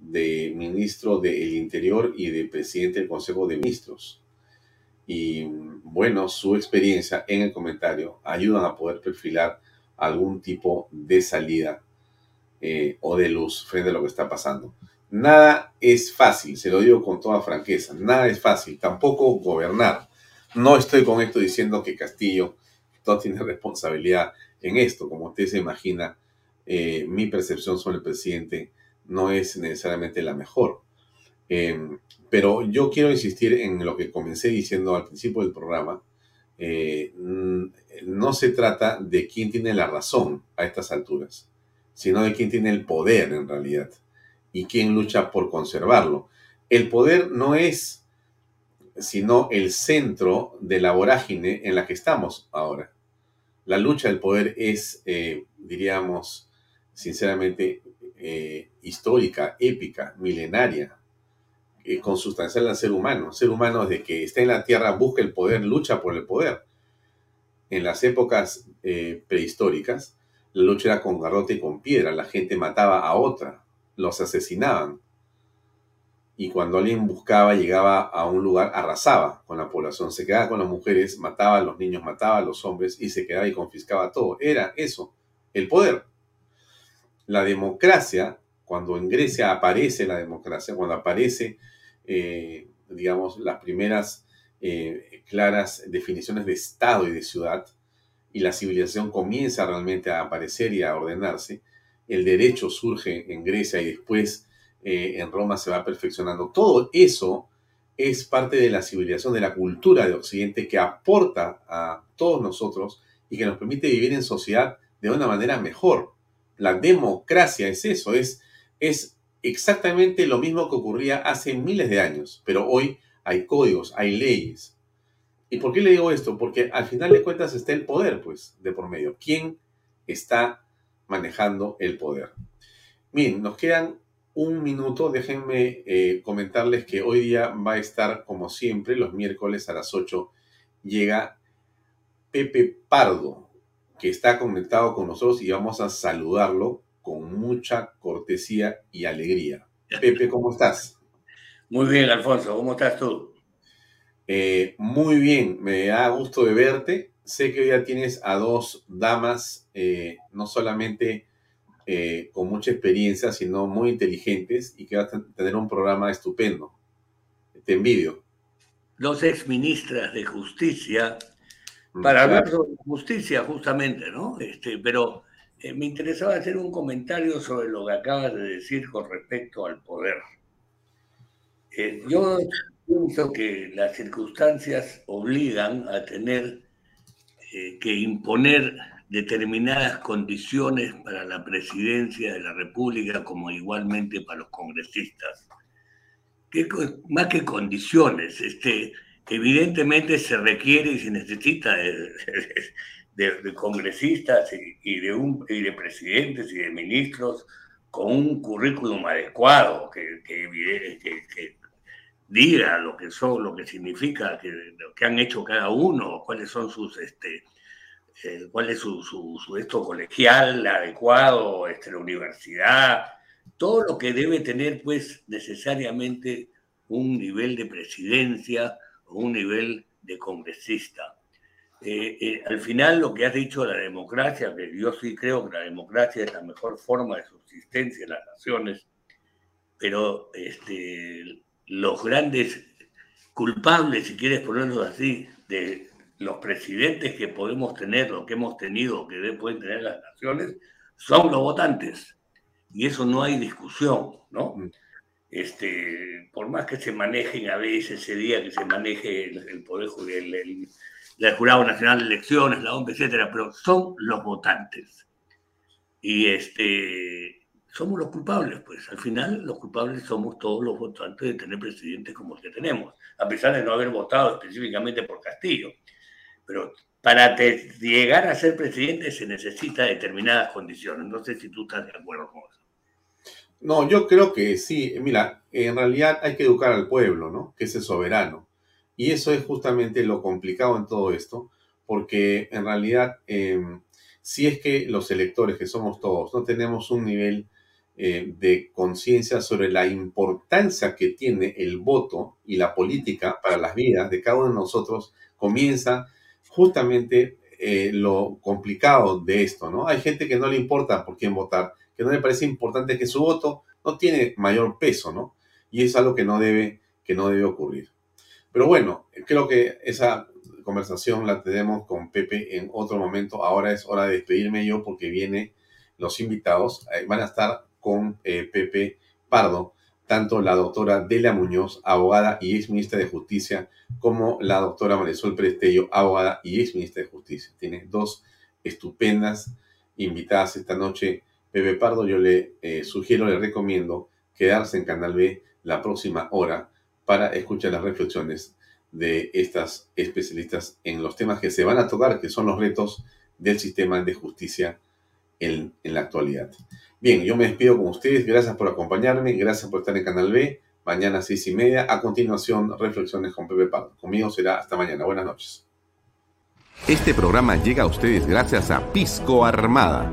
B: de ministro del Interior y de presidente del Consejo de Ministros. Y bueno, su experiencia en el comentario ayudan a poder perfilar algún tipo de salida eh, o de luz frente a lo que está pasando. Nada es fácil, se lo digo con toda franqueza, nada es fácil, tampoco gobernar. No estoy con esto diciendo que Castillo no tiene responsabilidad en esto, como usted se imagina, eh, mi percepción sobre el presidente no es necesariamente la mejor. Em, pero yo quiero insistir en lo que comencé diciendo al principio del programa. Eh, no se trata de quién tiene la razón a estas alturas, sino de quién tiene el poder en realidad y quién lucha por conservarlo. El poder no es sino el centro de la vorágine en la que estamos ahora. La lucha del poder es, eh, diríamos, sinceramente, eh, histórica, épica, milenaria, eh, consustancial al ser humano. El ser humano, desde que está en la tierra, busca el poder, lucha por el poder. En las épocas prehistóricas, la lucha era con garrote y con piedra. La gente mataba a otra, los asesinaban y cuando alguien buscaba, llegaba a un lugar, arrasaba con la población, se quedaba con las mujeres, mataba a los niños, mataba a los hombres y se quedaba y confiscaba todo. Era eso, el poder. La democracia, cuando en Grecia aparece la democracia, cuando aparece, eh, digamos, las primeras eh, claras definiciones de Estado y de ciudad, y la civilización comienza realmente a aparecer y a ordenarse, el derecho surge en Grecia y después eh, en Roma se va perfeccionando. Todo eso es parte de la civilización, de la cultura de Occidente que aporta a todos nosotros y que nos permite vivir en sociedad de una manera mejor. La democracia es eso, es, es exactamente lo mismo que ocurría hace miles de años, pero hoy hay códigos, hay leyes. ¿Y por qué le digo esto? Porque al final de cuentas está el poder, pues, de por medio. ¿Quién está manejando el poder? Miren, nos quedan un minuto, déjenme eh, comentarles que hoy día va a estar, como siempre, los miércoles a las 8, llega Pepe Pardo, que está conectado con nosotros y vamos a saludarlo con mucha cortesía y alegría. Pepe, ¿cómo estás?
I: Muy bien, Alfonso, ¿cómo estás tú?
B: Eh, muy bien, me da gusto de verte. Sé que hoy ya tienes a dos damas, eh, no solamente eh, con mucha experiencia, sino muy inteligentes y que va a tener un programa estupendo. Te envidio.
I: Dos exministras de justicia para hablar sobre justicia justamente, ¿no? Este, pero eh, me interesaba hacer un comentario sobre lo que acabas de decir con respecto al poder. Eh, yo pienso que las circunstancias obligan a tener que imponer determinadas condiciones para la presidencia de la República como igualmente para los congresistas. ¿Qué, más que condiciones, este, evidentemente se requiere y se necesita de, congresistas y, de un, y de presidentes y de ministros con un currículum adecuado que, que, diga lo que son, lo que significa, lo que han hecho cada uno, cuáles son sus este, eh, cuál es su, su, esto colegial adecuado, este, la universidad, todo lo que debe tener pues necesariamente un nivel de presidencia un nivel de congresista. Eh, eh, al final lo que has dicho de la democracia, que yo sí creo que la democracia es la mejor forma de subsistencia de las naciones, pero este, los grandes culpables, si quieres ponerlo así, de, los presidentes que podemos tener, lo que hemos tenido, que pueden tener las naciones, son los votantes. Y eso no hay discusión, ¿no? Este, por más que se manejen a veces ese día que se maneje el, Poder el, el, el, Jurado Nacional de Elecciones, la OMP, etcétera, pero son los votantes. Y este, somos los culpables, pues al final los culpables somos todos los votantes de tener presidentes como el que tenemos, a pesar de no haber votado específicamente por Castillo. Pero para llegar a ser presidente se necesita determinadas condiciones. No sé si tú estás de acuerdo con eso.
B: No, yo creo que sí. Mira, en realidad hay que educar al pueblo, ¿no? Que es el soberano. Y eso es justamente lo complicado en todo esto, porque en realidad, em, si es que los electores, que somos todos, no tenemos un nivel eh, de conciencia sobre la importancia que tiene el voto y la política para las vidas de cada uno de nosotros, comienza justamente eh, lo complicado de esto, ¿no? Hay gente que no le importa por quién votar, que no le parece importante que su voto no tiene mayor peso, ¿no? Y es algo que no debe, que no debe ocurrir. Pero bueno, creo que esa conversación la tenemos con Pepe en otro momento. Ahora es hora de despedirme yo porque vienen los invitados. Van a estar con eh, Pepe Pardo
J: tanto la doctora Dela Muñoz, abogada y ex ministra de Justicia, como la doctora Marisol Prestello, abogada y ex ministra de Justicia. Tiene dos estupendas invitadas esta noche. Pepe Pardo, yo le eh, sugiero, le recomiendo quedarse en Canal B la próxima hora para escuchar las reflexiones de estas especialistas en los temas que se van a tocar, que son los retos del sistema de justicia en, en la actualidad. Bien, yo me despido con ustedes. Gracias por acompañarme. Gracias por estar en Canal B. Mañana a seis y media. A continuación, reflexiones con Pepe Pardo. Conmigo será hasta mañana. Buenas noches.
B: Este programa llega a ustedes gracias a Pisco Armada.